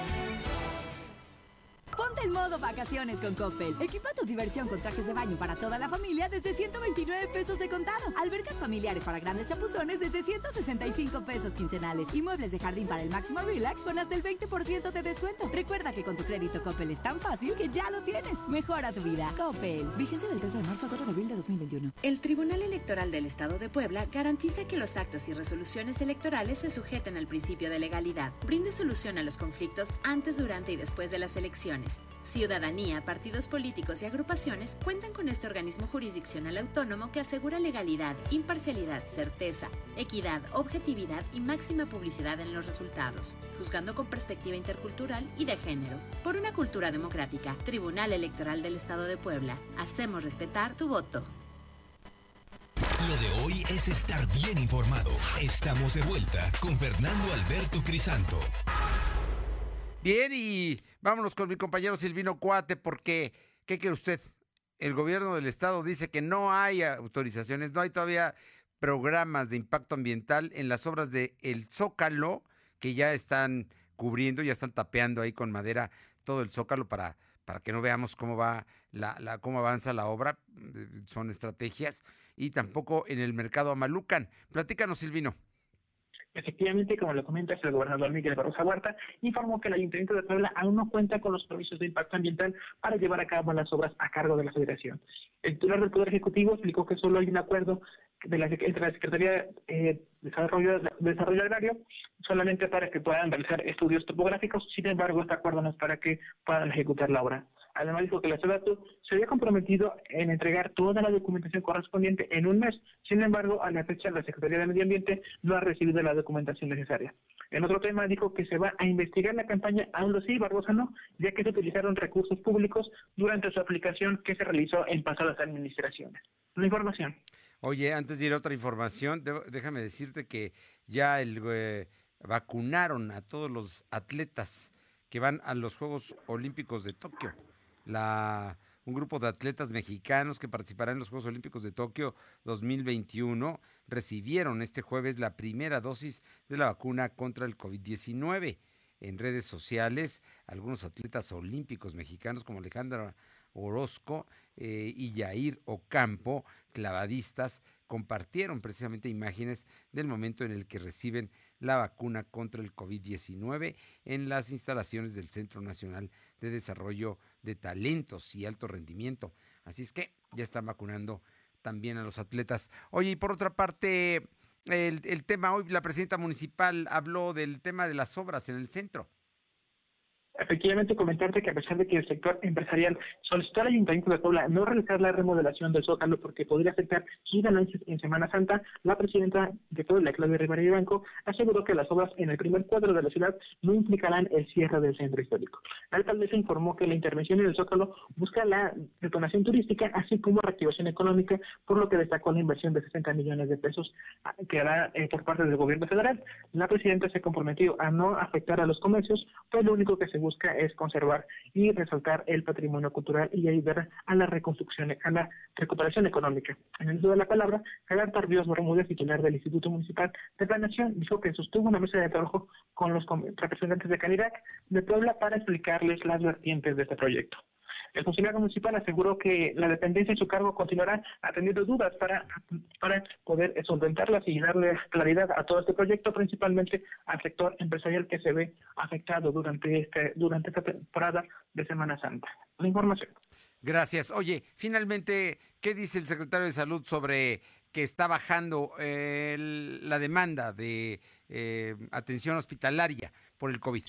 Vacaciones con Coppel. Equipa tu diversión con trajes de baño para toda la familia desde 129 pesos de contado. Albercas familiares para grandes chapuzones desde 165 pesos quincenales. Y muebles de jardín para el máximo relax con hasta el 20% de descuento. Recuerda que con tu crédito Coppel es tan fácil que ya lo tienes. Mejora tu vida. Coppel. Vigencia del 13 de marzo a 4 de abril de 2021. El Tribunal Electoral del Estado de Puebla garantiza que los actos y resoluciones electorales se sujeten al principio de legalidad. Brinde solución a los conflictos antes, durante y después de las elecciones Ciudadanía, partidos políticos y agrupaciones cuentan con este organismo jurisdiccional autónomo que asegura legalidad, imparcialidad, certeza, equidad, objetividad y máxima publicidad en los resultados, juzgando con perspectiva intercultural y de género. Por una cultura democrática, Tribunal Electoral del Estado de Puebla, hacemos respetar tu voto. Lo de hoy es estar bien informado. Estamos de vuelta con Fernando Alberto Crisanto. Bien, y vámonos con mi compañero Silvino Cuate, porque, ¿qué cree usted? El gobierno del estado dice que no hay autorizaciones, no hay todavía programas de impacto ambiental en las obras de El Zócalo, que ya están cubriendo, ya están tapeando ahí con madera todo el Zócalo para, para que no veamos cómo va la, la, cómo avanza la obra, son estrategias, y tampoco en el mercado Amalucan. Platícanos, Silvino. Efectivamente, como lo comenta el gobernador Miguel Barrosa Huerta, informó que el Ayuntamiento de Puebla aún no cuenta con los permisos de impacto ambiental para llevar a cabo las obras a cargo de la Federación. El titular del Poder Ejecutivo explicó que solo hay un acuerdo de la, entre la Secretaría de eh, Desarrollo, Desarrollo Agrario solamente para que puedan realizar estudios topográficos, sin embargo, este acuerdo no es para que puedan ejecutar la obra. Además dijo que la SEDATU se había comprometido en entregar toda la documentación correspondiente en un mes. Sin embargo, a la fecha la Secretaría de Medio Ambiente no ha recibido la documentación necesaria. En otro tema dijo que se va a investigar la campaña Aún sí, Barbosa no, ya que se utilizaron recursos públicos durante su aplicación que se realizó en pasadas administraciones. La información. Oye, antes de ir a otra información, déjame decirte que ya el, eh, vacunaron a todos los atletas que van a los Juegos Olímpicos de Tokio la, un grupo de atletas mexicanos que participarán en los Juegos Olímpicos de Tokio 2021 recibieron este jueves la primera dosis de la vacuna contra el COVID-19. En redes sociales, algunos atletas olímpicos mexicanos como Alejandra Orozco eh, y Yair Ocampo, clavadistas, compartieron precisamente imágenes del momento en el que reciben la vacuna contra el COVID-19 en las instalaciones del Centro Nacional de Desarrollo de Talentos y Alto Rendimiento. Así es que ya están vacunando también a los atletas. Oye, y por otra parte, el, el tema hoy, la presidenta municipal habló del tema de las obras en el centro. Efectivamente, comentarte que a pesar de que el sector empresarial solicitó al Ayuntamiento de Puebla no realizar la remodelación del Zócalo porque podría afectar sus ganancias en Semana Santa, la presidenta de Puebla, Claudia Rivera y Banco, aseguró que las obras en el primer cuadro de la ciudad no implicarán el cierre del centro histórico. La alcaldesa informó que la intervención en el Zócalo busca la detonación turística, así como reactivación económica, por lo que destacó la inversión de 60 millones de pesos que hará eh, por parte del gobierno federal. La presidenta se comprometió a no afectar a los comercios, pues lo único que se es conservar y resaltar el patrimonio cultural y ayudar a la reconstrucción, a la recuperación económica. En el uso de la palabra, Javier Tardíos Bermúdez, titular del Instituto Municipal de Planeación, dijo que sostuvo una mesa de trabajo con los representantes de Canirac de Puebla para explicarles las vertientes de este proyecto. El funcionario municipal aseguró que la dependencia y su cargo continuarán atendiendo dudas para, para poder solventarlas y darle claridad a todo este proyecto, principalmente al sector empresarial que se ve afectado durante, este, durante esta temporada de Semana Santa. La información. Gracias. Oye, finalmente, ¿qué dice el secretario de Salud sobre que está bajando eh, la demanda de eh, atención hospitalaria por el COVID?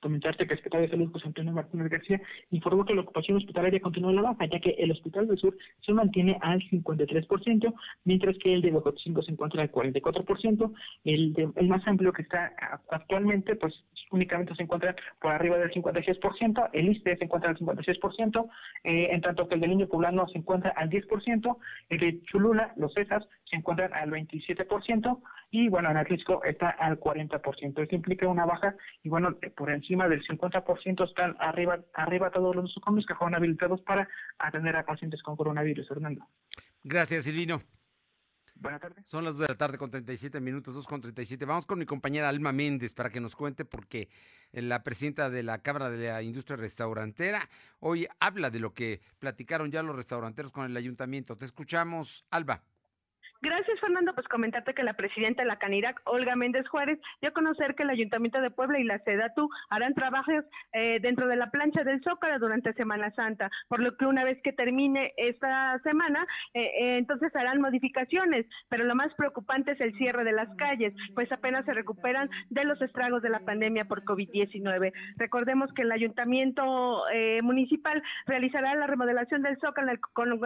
Comentarte que el secretario de Salud, José Antonio Martínez García, informó que la ocupación hospitalaria continúa en la baja, ya que el Hospital del Sur se mantiene al 53%, mientras que el de Huejotzingo se encuentra al 44%, el, de, el más amplio que está actualmente, pues únicamente se encuentra por arriba del 56%, el ISTE se encuentra al 56%, eh, en tanto que el del Niño Poblano se encuentra al 10%, el de Chulula, los CESAS, se encuentran al 27%, y bueno, en Atlisco está al 40%. Esto implica una baja, y bueno, por encima del 50% están arriba, arriba todos los nosocomios que fueron habilitados para atender a pacientes con coronavirus, Fernando. Gracias, Silvino. Buenas tardes. Son las 2 de la tarde con 37 minutos, 2 con 37. Vamos con mi compañera Alma Méndez para que nos cuente porque la presidenta de la Cámara de la Industria Restaurantera hoy habla de lo que platicaron ya los restauranteros con el ayuntamiento. Te escuchamos, Alba. Gracias, Fernando. Pues comentarte que la presidenta de la Canirac, Olga Méndez Juárez, dio a conocer que el Ayuntamiento de Puebla y la SEDATU harán trabajos eh, dentro de la plancha del Zócalo durante Semana Santa, por lo que una vez que termine esta semana, eh, eh, entonces harán modificaciones, pero lo más preocupante es el cierre de las calles, pues apenas se recuperan de los estragos de la pandemia por COVID-19. Recordemos que el Ayuntamiento Municipal realizará la remodelación del Zócalo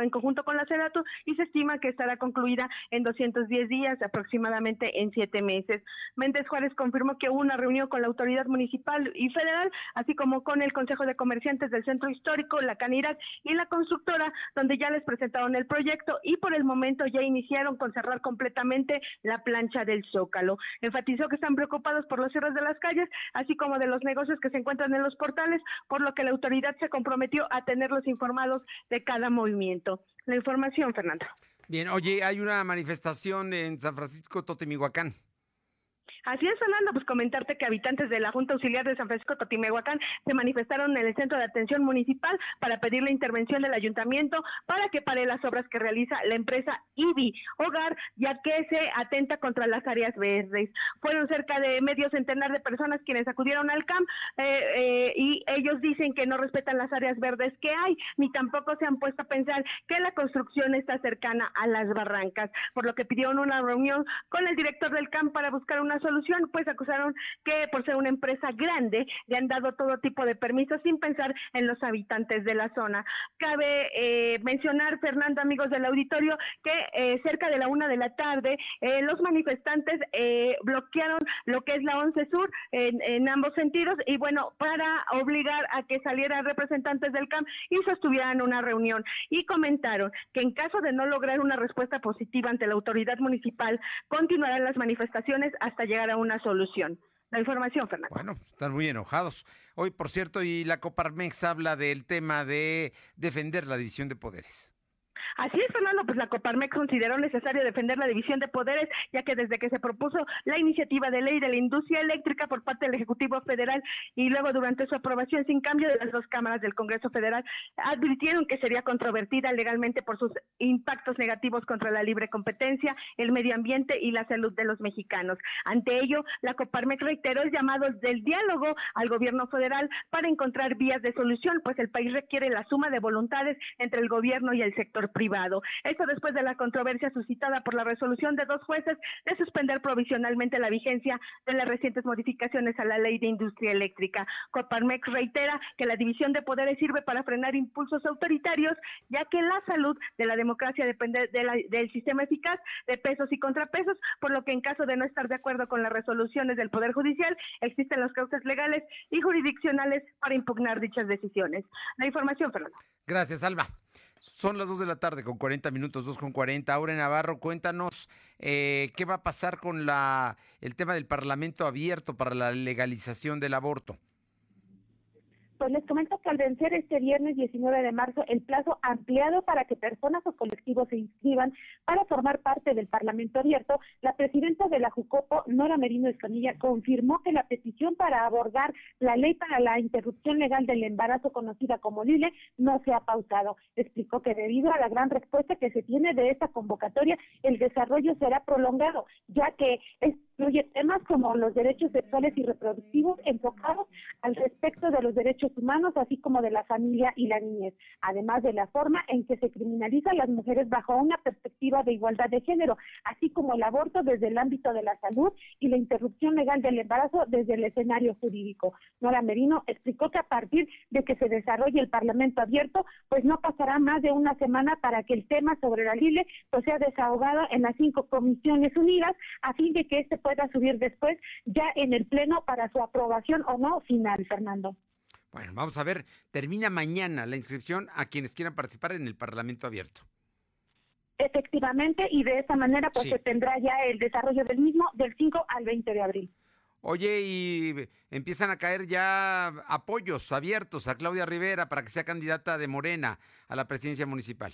en, conjunto con la SEDATU y se estima que estará concluida en 210 días, aproximadamente en siete meses. Méndez Juárez confirmó que hubo una reunión con la autoridad municipal y federal, así como con el Consejo de Comerciantes del Centro Histórico, la Canirac y la constructora, donde ya les presentaron el proyecto y por el momento ya iniciaron con cerrar completamente la plancha del Zócalo. Enfatizó que están preocupados por los cierres de las calles, así como de los negocios que se encuentran en los portales, por lo que la autoridad se comprometió a tenerlos informados de cada movimiento. La información, Fernando. Bien, oye, hay una manifestación en San Francisco Totemihuacán. Así es, Fernando, pues comentarte que habitantes de la Junta Auxiliar de San Francisco Totimehuacán se manifestaron en el Centro de Atención Municipal para pedir la intervención del ayuntamiento para que pare las obras que realiza la empresa IBI Hogar, ya que se atenta contra las áreas verdes. Fueron cerca de medio centenar de personas quienes acudieron al CAM eh, eh, y ellos dicen que no respetan las áreas verdes que hay, ni tampoco se han puesto a pensar que la construcción está cercana a las barrancas, por lo que pidieron una reunión con el director del CAM para buscar una solución pues acusaron que por ser una empresa grande le han dado todo tipo de permisos sin pensar en los habitantes de la zona. Cabe eh, mencionar, Fernando, amigos del auditorio, que eh, cerca de la una de la tarde eh, los manifestantes bloquearon lo que es la 11 Sur en, en, ambos sentidos y bueno, para obligar a que salieran representantes del CAM y sostuvieran una reunión y comentaron que en caso de no lograr una respuesta positiva ante la autoridad municipal, continuarán las manifestaciones hasta llegar a una solución. La información, Fernando. Bueno, están muy enojados. Hoy, por cierto, y la Coparmex habla del tema de defender la división de poderes. Así es, Fernando, pues la Coparmex consideró necesario defender la división de poderes, ya que desde que se propuso la iniciativa de ley de la industria eléctrica por parte del Ejecutivo Federal y luego durante su aprobación sin cambio de las dos cámaras del Congreso Federal, advirtieron que sería controvertida legalmente por sus impactos negativos contra la libre competencia, el medio ambiente y la salud de los mexicanos. Ante ello, la Coparmex reiteró el llamado del diálogo al gobierno federal para encontrar vías de solución, pues el país requiere la suma de voluntades entre el gobierno y el sector privado. Esto después de la controversia suscitada por la resolución de dos jueces de suspender provisionalmente la vigencia de las recientes modificaciones a la ley de industria eléctrica. Coparmex reitera que la división de poderes sirve para frenar impulsos autoritarios, ya que la salud de la democracia depende del sistema eficaz de pesos y contrapesos, por lo que en caso de no estar de acuerdo con las resoluciones del Poder Judicial, existen los causas legales y jurisdiccionales para impugnar dichas decisiones. La información, Fernando. Gracias, Alba. Son las 2 de la tarde con 40 minutos, 2 con 40. Aure Navarro, cuéntanos eh, qué va a pasar con la, el tema del Parlamento abierto para la legalización del aborto. Pues les comento que al vencer este viernes 19 de marzo el plazo ampliado para que personas o colectivos se inscriban para formar parte del Parlamento abierto, la presidenta de la Jucopo, Nora Merino Escamilla, confirmó que la petición para abordar la ley para la interrupción legal del embarazo conocida como LILE no se ha pausado. Explicó que debido a la gran respuesta que se tiene de esta convocatoria, el desarrollo será prolongado, ya que incluye temas como los derechos sexuales y reproductivos enfocados al respecto de los derechos humanos, así como de la familia y la niñez, además de la forma en que se criminaliza a las mujeres bajo una perspectiva de igualdad de género, así como el aborto desde el ámbito de la salud y la interrupción legal del embarazo desde el escenario jurídico. Nora Merino explicó que a partir de que se desarrolle el Parlamento abierto, pues no pasará más de una semana para que el tema sobre la LILE pues sea desahogado en las cinco comisiones unidas, a fin de que este pueda subir después ya en el Pleno para su aprobación o no final, Fernando. Bueno, vamos a ver, termina mañana la inscripción a quienes quieran participar en el Parlamento abierto. Efectivamente, y de esa manera pues se tendrá ya el desarrollo del mismo del 5 al 20 de abril. Oye, y empiezan a caer ya apoyos abiertos a Claudia Rivera para que sea candidata de Morena a la presidencia municipal.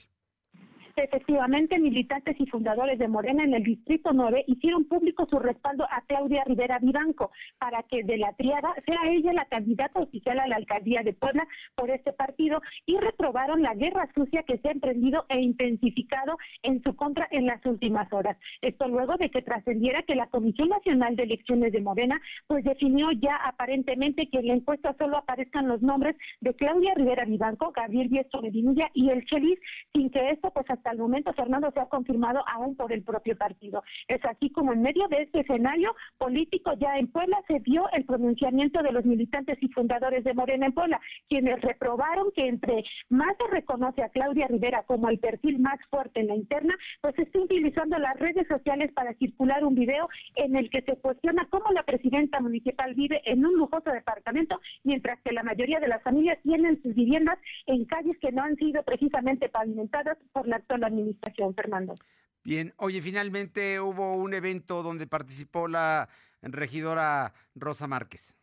Efectivamente, militantes y fundadores de Morena en el Distrito 9 hicieron público su respaldo a Claudia Rivera Vivanco para que de la triada sea ella la candidata oficial a la alcaldía de Puebla por este partido y reprobaron la guerra sucia que se ha emprendido e intensificado en su contra en las últimas horas. Esto luego de que trascendiera que la Comisión Nacional de Elecciones de Morena pues definió ya aparentemente que en la encuesta solo aparezcan los nombres de Claudia Rivera Vivanco, Gabriel Biestro Medinilla y el Chelis, sin que esto pues hasta el momento, Fernando, se ha confirmado aún por el propio partido. Es así como en medio de este escenario político ya en Puebla se vio el pronunciamiento de los militantes y fundadores de Morena en Puebla, quienes reprobaron que entre más se reconoce a Claudia Rivera como el perfil más fuerte en la interna, pues está utilizando las redes sociales para circular un video en el que se cuestiona cómo la presidenta municipal vive en un lujoso departamento, mientras que la mayoría de las familias tienen sus viviendas en calles que no han sido precisamente pavimentadas por la la administración, Fernando. Bien, oye, finalmente hubo un evento donde participó la regidora Rosa Márquez.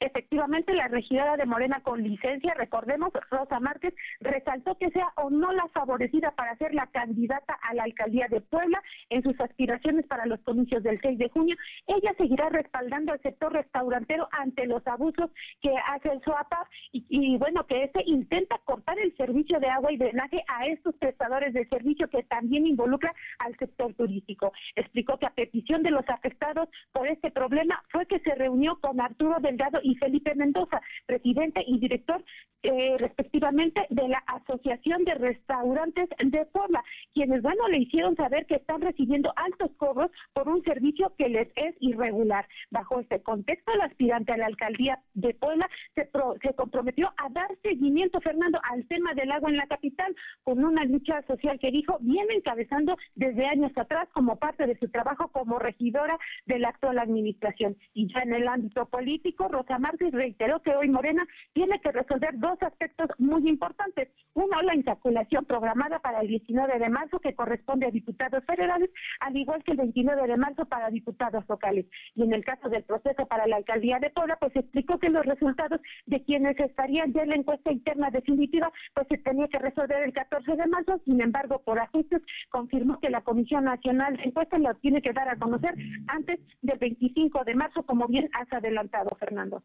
Efectivamente, la regidora de Morena con licencia, recordemos, Rosa Márquez, resaltó que sea o no la favorecida para ser la candidata a la alcaldía de Puebla en sus aspiraciones para los comicios del 6 de junio. Ella seguirá respaldando al sector restaurantero ante los abusos que hace el SOAPA y, bueno, que este intenta cortar el servicio de agua y drenaje a estos prestadores de servicio que también involucra al sector turístico. Explicó que a petición de los afectados por este problema fue que se reunió con Arturo Delgado y Felipe Mendoza, presidente y director eh, respectivamente de la Asociación de Restaurantes de Puebla, quienes, bueno, le hicieron saber que están recibiendo altos cobros por un servicio que les es irregular. Bajo este contexto, el aspirante a la alcaldía de Puebla se, se comprometió a dar seguimiento, Fernando, al tema del agua en la capital, con una lucha social que dijo viene encabezando desde años atrás como parte de su trabajo como regidora de la actual administración. Y ya en el ámbito político, Rosa Márquez reiteró que hoy Morena tiene que resolver dos aspectos muy importantes. Uno, la insaculación programada para el 19 de marzo que corresponde a diputados federales, al igual que el 29 de marzo para diputados locales. Y en el caso del proceso para la alcaldía de Puebla, pues explicó que los resultados de quienes estarían ya en la encuesta interna definitiva, pues se tenía que resolver el 14 de marzo. Sin embargo, por ajustes, confirmó que la Comisión Nacional de Encuestas lo tiene que dar a conocer antes del 25 de marzo, como bien has adelantado, Fernando.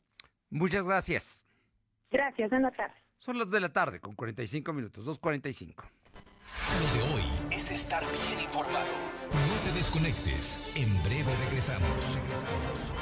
Muchas gracias. Gracias, buenas tardes. Son las de la tarde con 45 minutos, 2.45. Lo de hoy es estar bien informado. No te desconectes. En breve regresamos. Regresamos.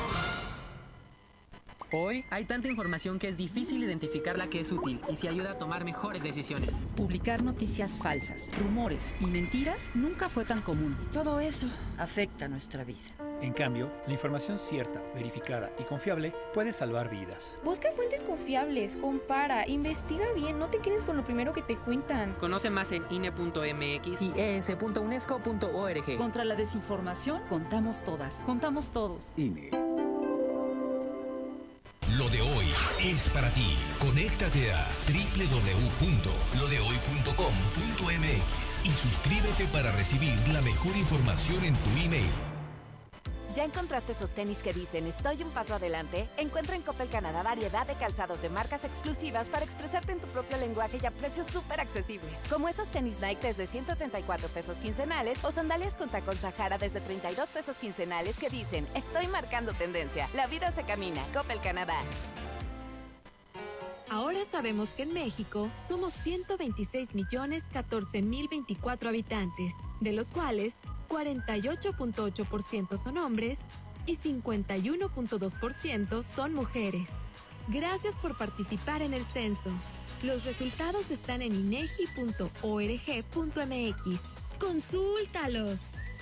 Hoy hay tanta información que es difícil identificar la que es útil y si ayuda a tomar mejores decisiones. Publicar noticias falsas, rumores y mentiras nunca fue tan común. Todo eso afecta nuestra vida. En cambio, la información cierta, verificada y confiable puede salvar vidas. Busca fuentes confiables, compara, investiga bien, no te quedes con lo primero que te cuentan. Conoce más en INE.mx y es.unesco.org. Contra la desinformación, contamos todas, contamos todos. INE. Lo de hoy es para ti. Conéctate a www.lodehoy.com.mx y suscríbete para recibir la mejor información en tu email. ¿Ya encontraste esos tenis que dicen estoy un paso adelante? Encuentra en Coppel Canadá variedad de calzados de marcas exclusivas para expresarte en tu propio lenguaje y a precios súper accesibles. Como esos tenis Nike desde 134 pesos quincenales o sandalias con tacón Sahara desde 32 pesos quincenales que dicen estoy marcando tendencia. La vida se camina. Coppel Canadá. Ahora sabemos que en México somos 126 millones 14 mil 24 habitantes, de los cuales 48.8% son hombres y 51.2% son mujeres. Gracias por participar en el censo. Los resultados están en inegi.org.mx. Consúltalos.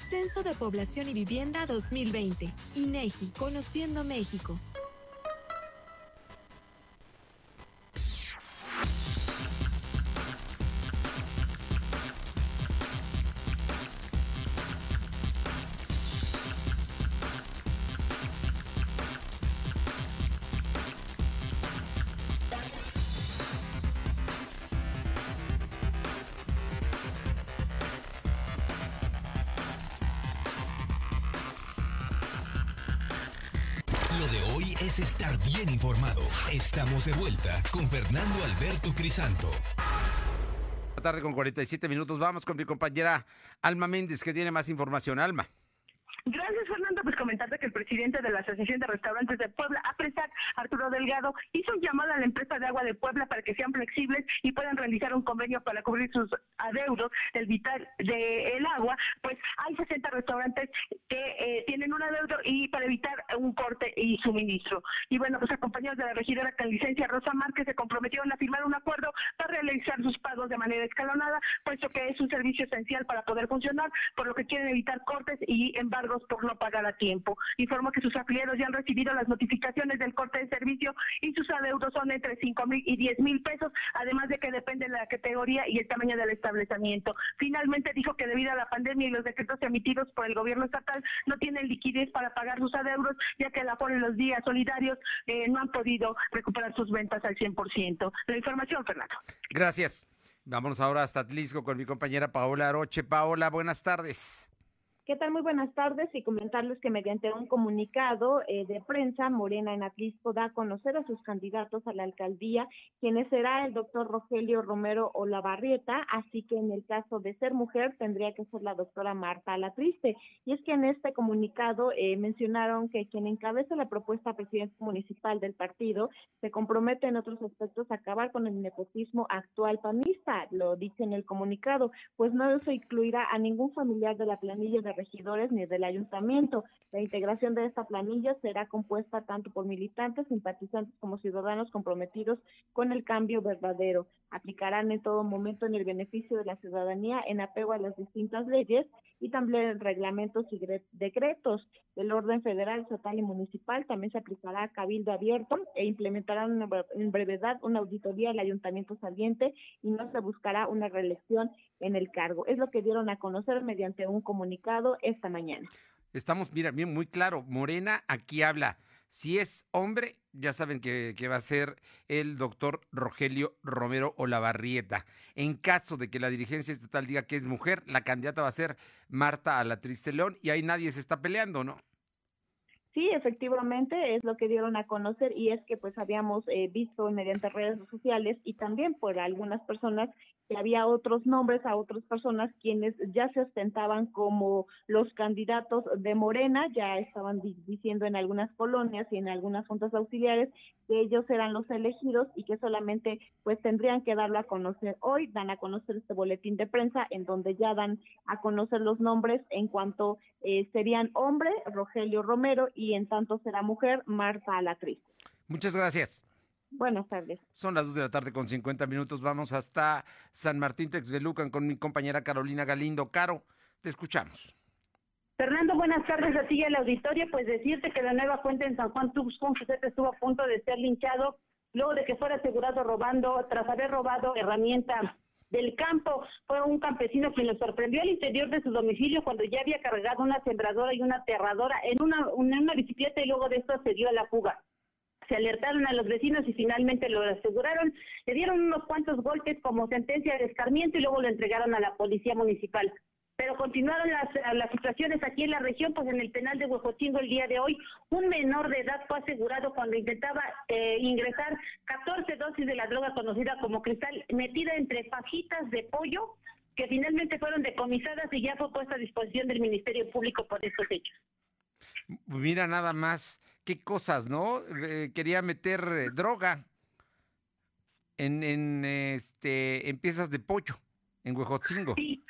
Censo de Población y Vivienda 2020. INEGI, Conociendo México. Es estar bien informado. Estamos de vuelta con Fernando Alberto Crisanto. La tarde con 47 minutos. Vamos con mi compañera Alma Méndez, que tiene más información. Alma. Gracias, Fernando. Comentarte que el presidente de la Asociación de Restaurantes de Puebla, APRESAC, Arturo Delgado, hizo un llamado a la empresa de agua de Puebla para que sean flexibles y puedan realizar un convenio para cubrir sus adeudos del vital del agua. Pues hay 60 restaurantes que eh, tienen un adeudo y para evitar un corte y suministro. Y bueno, pues acompañados de la regidora con licencia Rosa Márquez se comprometieron a firmar un acuerdo para realizar sus pagos de manera escalonada, puesto que es un servicio esencial para poder funcionar, por lo que quieren evitar cortes y embargos por no pagar a tiempo. Informó que sus afiliados ya han recibido las notificaciones del corte de servicio y sus adeudos son entre 5 mil y 10 mil pesos, además de que depende de la categoría y el tamaño del establecimiento. Finalmente dijo que debido a la pandemia y los decretos emitidos por el gobierno estatal no tienen liquidez para pagar sus adeudos, ya que el aforo y los días solidarios eh, no han podido recuperar sus ventas al 100%. La información, Fernando. Gracias. Vámonos ahora hasta Atlisco con mi compañera Paola Aroche. Paola, buenas tardes. ¿Qué tal? Muy buenas tardes y comentarles que mediante un comunicado eh, de prensa, Morena en Atlisco da a conocer a sus candidatos a la alcaldía, quienes será el doctor Rogelio Romero Olavarrieta, así que en el caso de ser mujer tendría que ser la doctora Marta Alatriste. Y es que en este comunicado eh, mencionaron que quien encabeza la propuesta presidencia municipal del partido se compromete en otros aspectos a acabar con el nepotismo actual panista, lo dice en el comunicado, pues no se incluirá a ningún familiar de la planilla de regidores ni del ayuntamiento. La integración de esta planilla será compuesta tanto por militantes, simpatizantes como ciudadanos comprometidos con el cambio verdadero. Aplicarán en todo momento en el beneficio de la ciudadanía en apego a las distintas leyes y también reglamentos y decretos del orden federal, estatal y municipal. También se aplicará cabildo abierto e implementarán en brevedad una auditoría al ayuntamiento saliente y no se buscará una reelección en el cargo. Es lo que dieron a conocer mediante un comunicado esta mañana. Estamos, mira, bien, muy claro. Morena aquí habla Si es hombre, ya saben que, que, va a ser el doctor Rogelio Romero Olavarrieta. En caso de que la dirigencia estatal diga que es mujer, la candidata va a ser Marta Alatriz León y ahí nadie se está peleando, ¿no? Sí, efectivamente, es lo que dieron a conocer y es que pues habíamos eh, visto mediante redes sociales y también por algunas personas que había otros nombres a otras personas quienes ya se ostentaban como los candidatos de Morena, ya estaban diciendo en algunas colonias y en algunas juntas auxiliares que ellos eran los elegidos y que solamente pues tendrían que darlo a conocer hoy, dan a conocer este boletín de prensa en donde ya dan a conocer los nombres en cuanto eh, serían hombre, Rogelio Romero, y en tanto será mujer, Marta Alatriz. Muchas gracias. Buenas tardes. Son las 2 de la tarde con 50 minutos. Vamos hasta San Martín Texbelucan con mi compañera Carolina Galindo. Caro, te escuchamos. Fernando, buenas tardes a ti y al auditorio. Pues decirte que la nueva fuente en San Juan Tuxpan estuvo a punto de ser linchado luego de que fuera asegurado robando, tras haber robado herramienta del campo. Fue un campesino quien lo sorprendió al interior de su domicilio cuando ya había cargado una sembradora y una aterradora en una, en una bicicleta y luego de esto se dio a la fuga se alertaron a los vecinos y finalmente lo aseguraron. Le dieron unos cuantos golpes como sentencia de escarmiento y luego lo entregaron a la policía municipal. Pero continuaron las, las situaciones aquí en la región, pues en el penal de Huejotingo el día de hoy, un menor de edad fue asegurado cuando intentaba eh, ingresar 14 dosis de la droga conocida como cristal, metida entre fajitas de pollo, que finalmente fueron decomisadas y ya fue puesta a disposición del Ministerio Público por estos hechos. Mira nada más qué cosas, ¿no? Eh, quería meter droga en, en, este, en piezas de pollo, en Huejotzingo. Sí.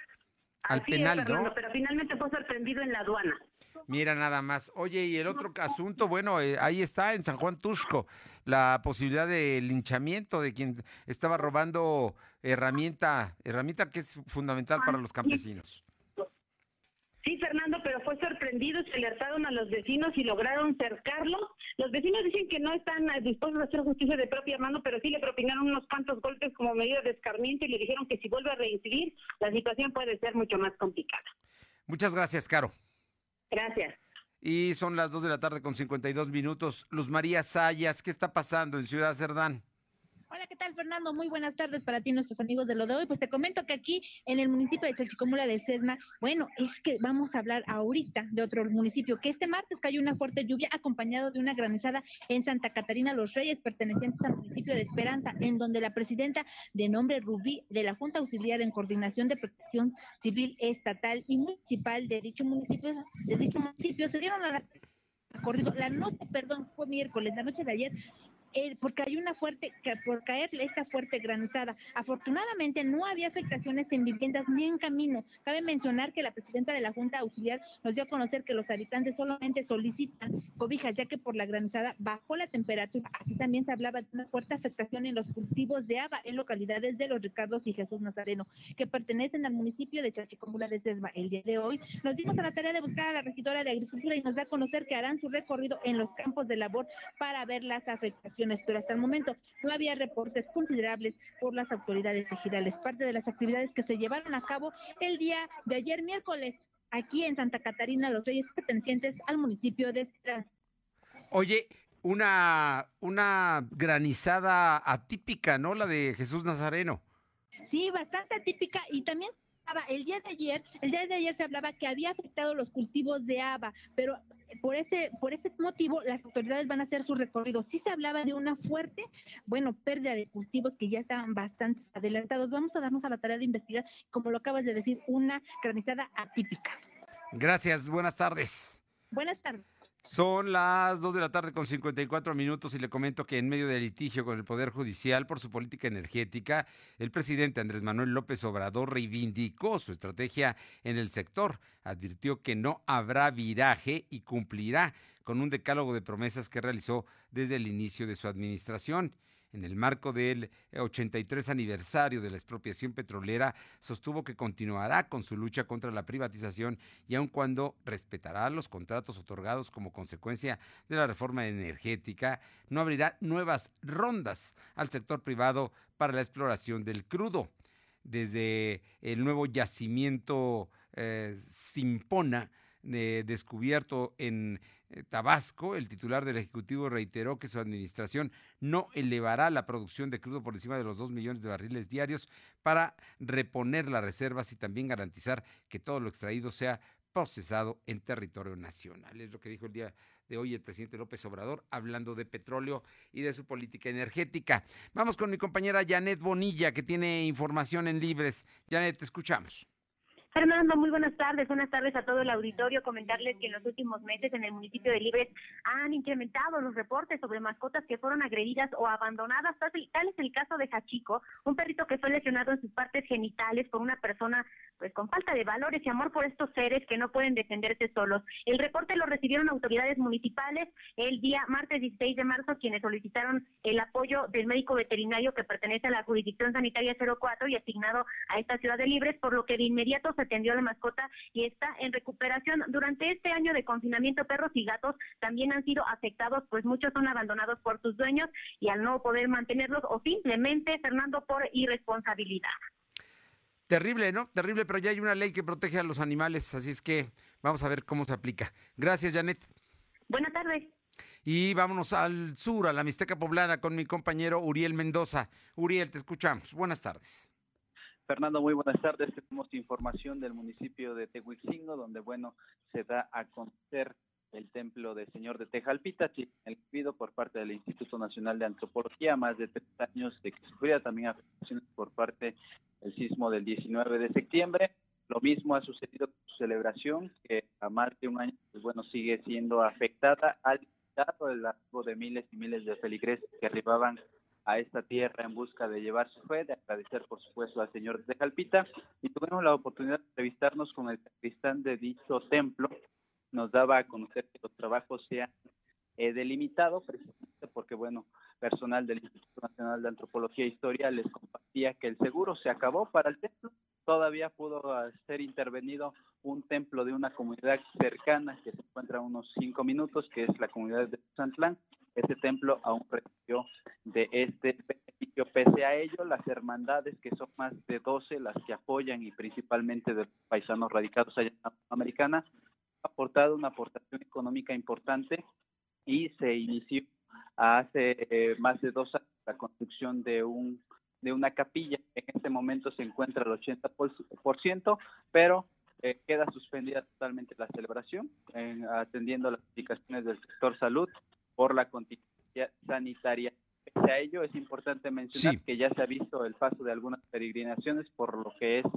Al penal, ¿no? Pero finalmente fue sorprendido en la aduana. Mira nada más. Oye, y el otro asunto, bueno, eh, ahí está en San Juan Tusco, la posibilidad de linchamiento de quien estaba robando herramienta, herramienta que es fundamental para los campesinos. Sí, Fernando, pero fue sorprendido, se alertaron a los vecinos y lograron cercarlo. Los vecinos dicen que no están dispuestos a hacer justicia de propia mano, pero sí le propinaron unos cuantos golpes como medida de escarmiento y le dijeron que si vuelve a reincidir, la situación puede ser mucho más complicada. Muchas gracias, Caro. Gracias. Y son las 2 de la tarde con 52 minutos. Luz María Sayas, ¿qué está pasando en Ciudad Cerdán? Hola, ¿qué tal, Fernando? Muy buenas tardes para ti, nuestros amigos de lo de hoy. Pues te comento que aquí en el municipio de Chalchicomula de Sesma, bueno, es que vamos a hablar ahorita de otro municipio, que este martes cayó una fuerte lluvia acompañado de una granizada en Santa Catarina Los Reyes, pertenecientes al municipio de Esperanza, en donde la presidenta de nombre Rubí de la Junta Auxiliar en Coordinación de Protección Civil Estatal y Municipal de dicho municipio, de dicho municipio se dieron a la corrido la noche, perdón, fue miércoles, la noche de ayer, porque hay una fuerte, por caer esta fuerte granizada. Afortunadamente no había afectaciones en viviendas ni en camino. Cabe mencionar que la presidenta de la Junta Auxiliar nos dio a conocer que los habitantes solamente solicitan cobijas, ya que por la granizada bajó la temperatura. Así también se hablaba de una fuerte afectación en los cultivos de haba en localidades de Los Ricardos y Jesús Nazareno, que pertenecen al municipio de Chachicomula de Sesma. El día de hoy nos dimos a la tarea de buscar a la regidora de Agricultura y nos da a conocer que harán su recorrido en los campos de labor para ver las afectaciones pero hasta el momento no había reportes considerables por las autoridades ejidales. Parte de las actividades que se llevaron a cabo el día de ayer miércoles aquí en Santa Catarina, los Reyes pertenecientes al municipio de Esperanza. Oye, una, una granizada atípica, ¿no? La de Jesús Nazareno. Sí, bastante atípica y también el día de ayer, el día de ayer se hablaba que había afectado los cultivos de haba, pero por ese, por ese motivo las autoridades van a hacer su recorrido. Sí se hablaba de una fuerte, bueno, pérdida de cultivos que ya estaban bastante adelantados. Vamos a darnos a la tarea de investigar, como lo acabas de decir, una granizada atípica. Gracias, buenas tardes. Buenas tardes. Son las 2 de la tarde con 54 minutos y le comento que en medio del litigio con el Poder Judicial por su política energética, el presidente Andrés Manuel López Obrador reivindicó su estrategia en el sector, advirtió que no habrá viraje y cumplirá con un decálogo de promesas que realizó desde el inicio de su administración en el marco del 83 aniversario de la expropiación petrolera, sostuvo que continuará con su lucha contra la privatización y aun cuando respetará los contratos otorgados como consecuencia de la reforma energética, no abrirá nuevas rondas al sector privado para la exploración del crudo. Desde el nuevo yacimiento eh, Simpona, eh, descubierto en eh, Tabasco, el titular del Ejecutivo reiteró que su administración no elevará la producción de crudo por encima de los 2 millones de barriles diarios para reponer las reservas y también garantizar que todo lo extraído sea procesado en territorio nacional. Es lo que dijo el día de hoy el presidente López Obrador hablando de petróleo y de su política energética. Vamos con mi compañera Janet Bonilla que tiene información en Libres. Janet, te escuchamos. Fernando, muy buenas tardes. Buenas tardes a todo el auditorio. Comentarles que en los últimos meses en el municipio de Libres han incrementado los reportes sobre mascotas que fueron agredidas o abandonadas. Tal es el caso de Hachico, un perrito que fue lesionado en sus partes genitales por una persona pues con falta de valores y amor por estos seres que no pueden defenderse solos. El reporte lo recibieron autoridades municipales el día martes 16 de marzo, quienes solicitaron el apoyo del médico veterinario que pertenece a la jurisdicción sanitaria 04 y asignado a esta ciudad de Libres, por lo que de inmediato se atendió a la mascota y está en recuperación. Durante este año de confinamiento, perros y gatos también han sido afectados, pues muchos son abandonados por sus dueños y al no poder mantenerlos o simplemente, Fernando, por irresponsabilidad. Terrible, ¿no? Terrible, pero ya hay una ley que protege a los animales, así es que vamos a ver cómo se aplica. Gracias, Janet. Buenas tardes. Y vámonos al sur, a la Mixteca Poblana, con mi compañero Uriel Mendoza. Uriel, te escuchamos. Buenas tardes. Fernando, muy buenas tardes. Tenemos información del municipio de Tehuixingo, donde, bueno, se da a conocer el templo del Señor de Tejalpita, el pido por parte del Instituto Nacional de Antropología, más de tres años de que sufría también afectaciones por parte del sismo del 19 de septiembre. Lo mismo ha sucedido con su celebración, que a más de un año, pues bueno, sigue siendo afectada al el arribo de miles y miles de feligreses que arribaban a esta tierra en busca de llevar su fe, de agradecer por supuesto al Señor de Jalpita y tuvimos la oportunidad de entrevistarnos con el sacristán de dicho templo. Nos daba a conocer que los trabajos se han eh, delimitado precisamente porque, bueno, personal del Instituto Nacional de Antropología e Historia les compartía que el seguro se acabó para el templo. Todavía pudo ser intervenido un templo de una comunidad cercana que se encuentra a unos cinco minutos, que es la comunidad de Santlán, ese templo aún recibió de este beneficio. Pese a ello, las hermandades, que son más de 12 las que apoyan y principalmente de paisanos radicados allá en Americana, han aportado una aportación económica importante y se inició hace eh, más de dos años la construcción de un de una capilla. En este momento se encuentra al 80%, pero eh, queda suspendida totalmente la celebración, atendiendo las indicaciones del sector salud por la contingencia sanitaria. Pese a ello, es importante mencionar que ya se ha visto el paso de algunas peregrinaciones por lo que es el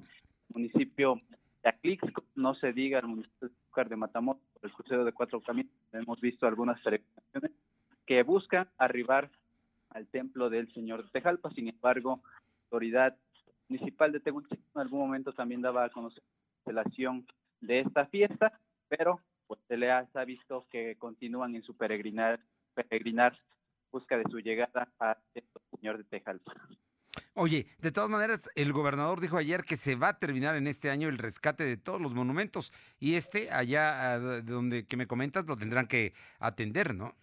municipio de Aclixco, no se diga el municipio de Azúcar de Matamoros, por el crucero de Cuatro Caminos, hemos visto algunas peregrinaciones que buscan arribar al templo del Señor de Tejalpa, sin embargo, la autoridad municipal de Tegucigalpa en algún momento también daba a conocer la cancelación de esta fiesta, pero pues se le ha, visto que continúan en su peregrinar peregrinar busca de su llegada a este Señor de Tejalpa. Oye, de todas maneras, el gobernador dijo ayer que se va a terminar en este año el rescate de todos los monumentos y este allá donde que me comentas lo tendrán que atender, ¿no?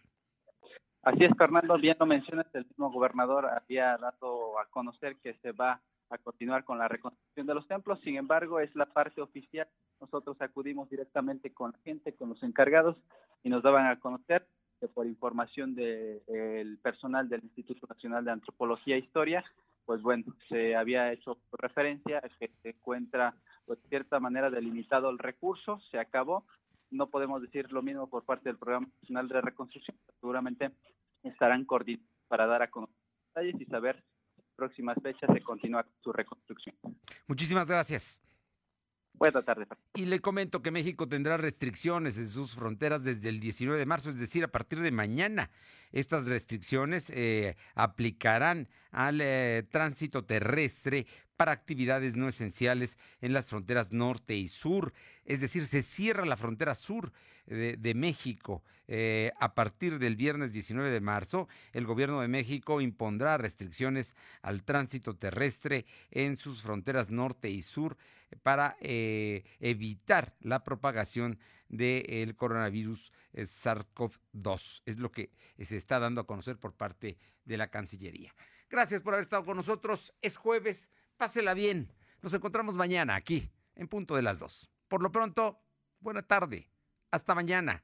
Así es, Fernando, bien lo mencionas, el mismo gobernador había dado a conocer que se va a continuar con la reconstrucción de los templos, sin embargo, es la parte oficial. Nosotros acudimos directamente con la gente, con los encargados y nos daban a conocer por información del personal del Instituto Nacional de Antropología e Historia, pues bueno, se había hecho referencia a que se encuentra pues, de cierta manera delimitado el recurso, se acabó. No podemos decir lo mismo por parte del Programa Nacional de Reconstrucción, seguramente estarán coordinados para dar a conocer detalles y saber próximas fechas se continúa su reconstrucción. Muchísimas gracias. Buenas tardes. Y le comento que México tendrá restricciones en sus fronteras desde el 19 de marzo, es decir, a partir de mañana. Estas restricciones eh, aplicarán al eh, tránsito terrestre para actividades no esenciales en las fronteras norte y sur. Es decir, se cierra la frontera sur de, México. Eh, a partir del viernes 19 de marzo, el gobierno de México impondrá restricciones al tránsito terrestre en sus fronteras norte y sur para evitar la propagación del coronavirus SARS-CoV-2. Es lo que se está dando a conocer por parte de la Cancillería. Gracias por haber estado con nosotros. Es jueves, pásela bien. Nos encontramos mañana aquí, en punto de las dos. Por lo pronto, buena tarde. Hasta mañana.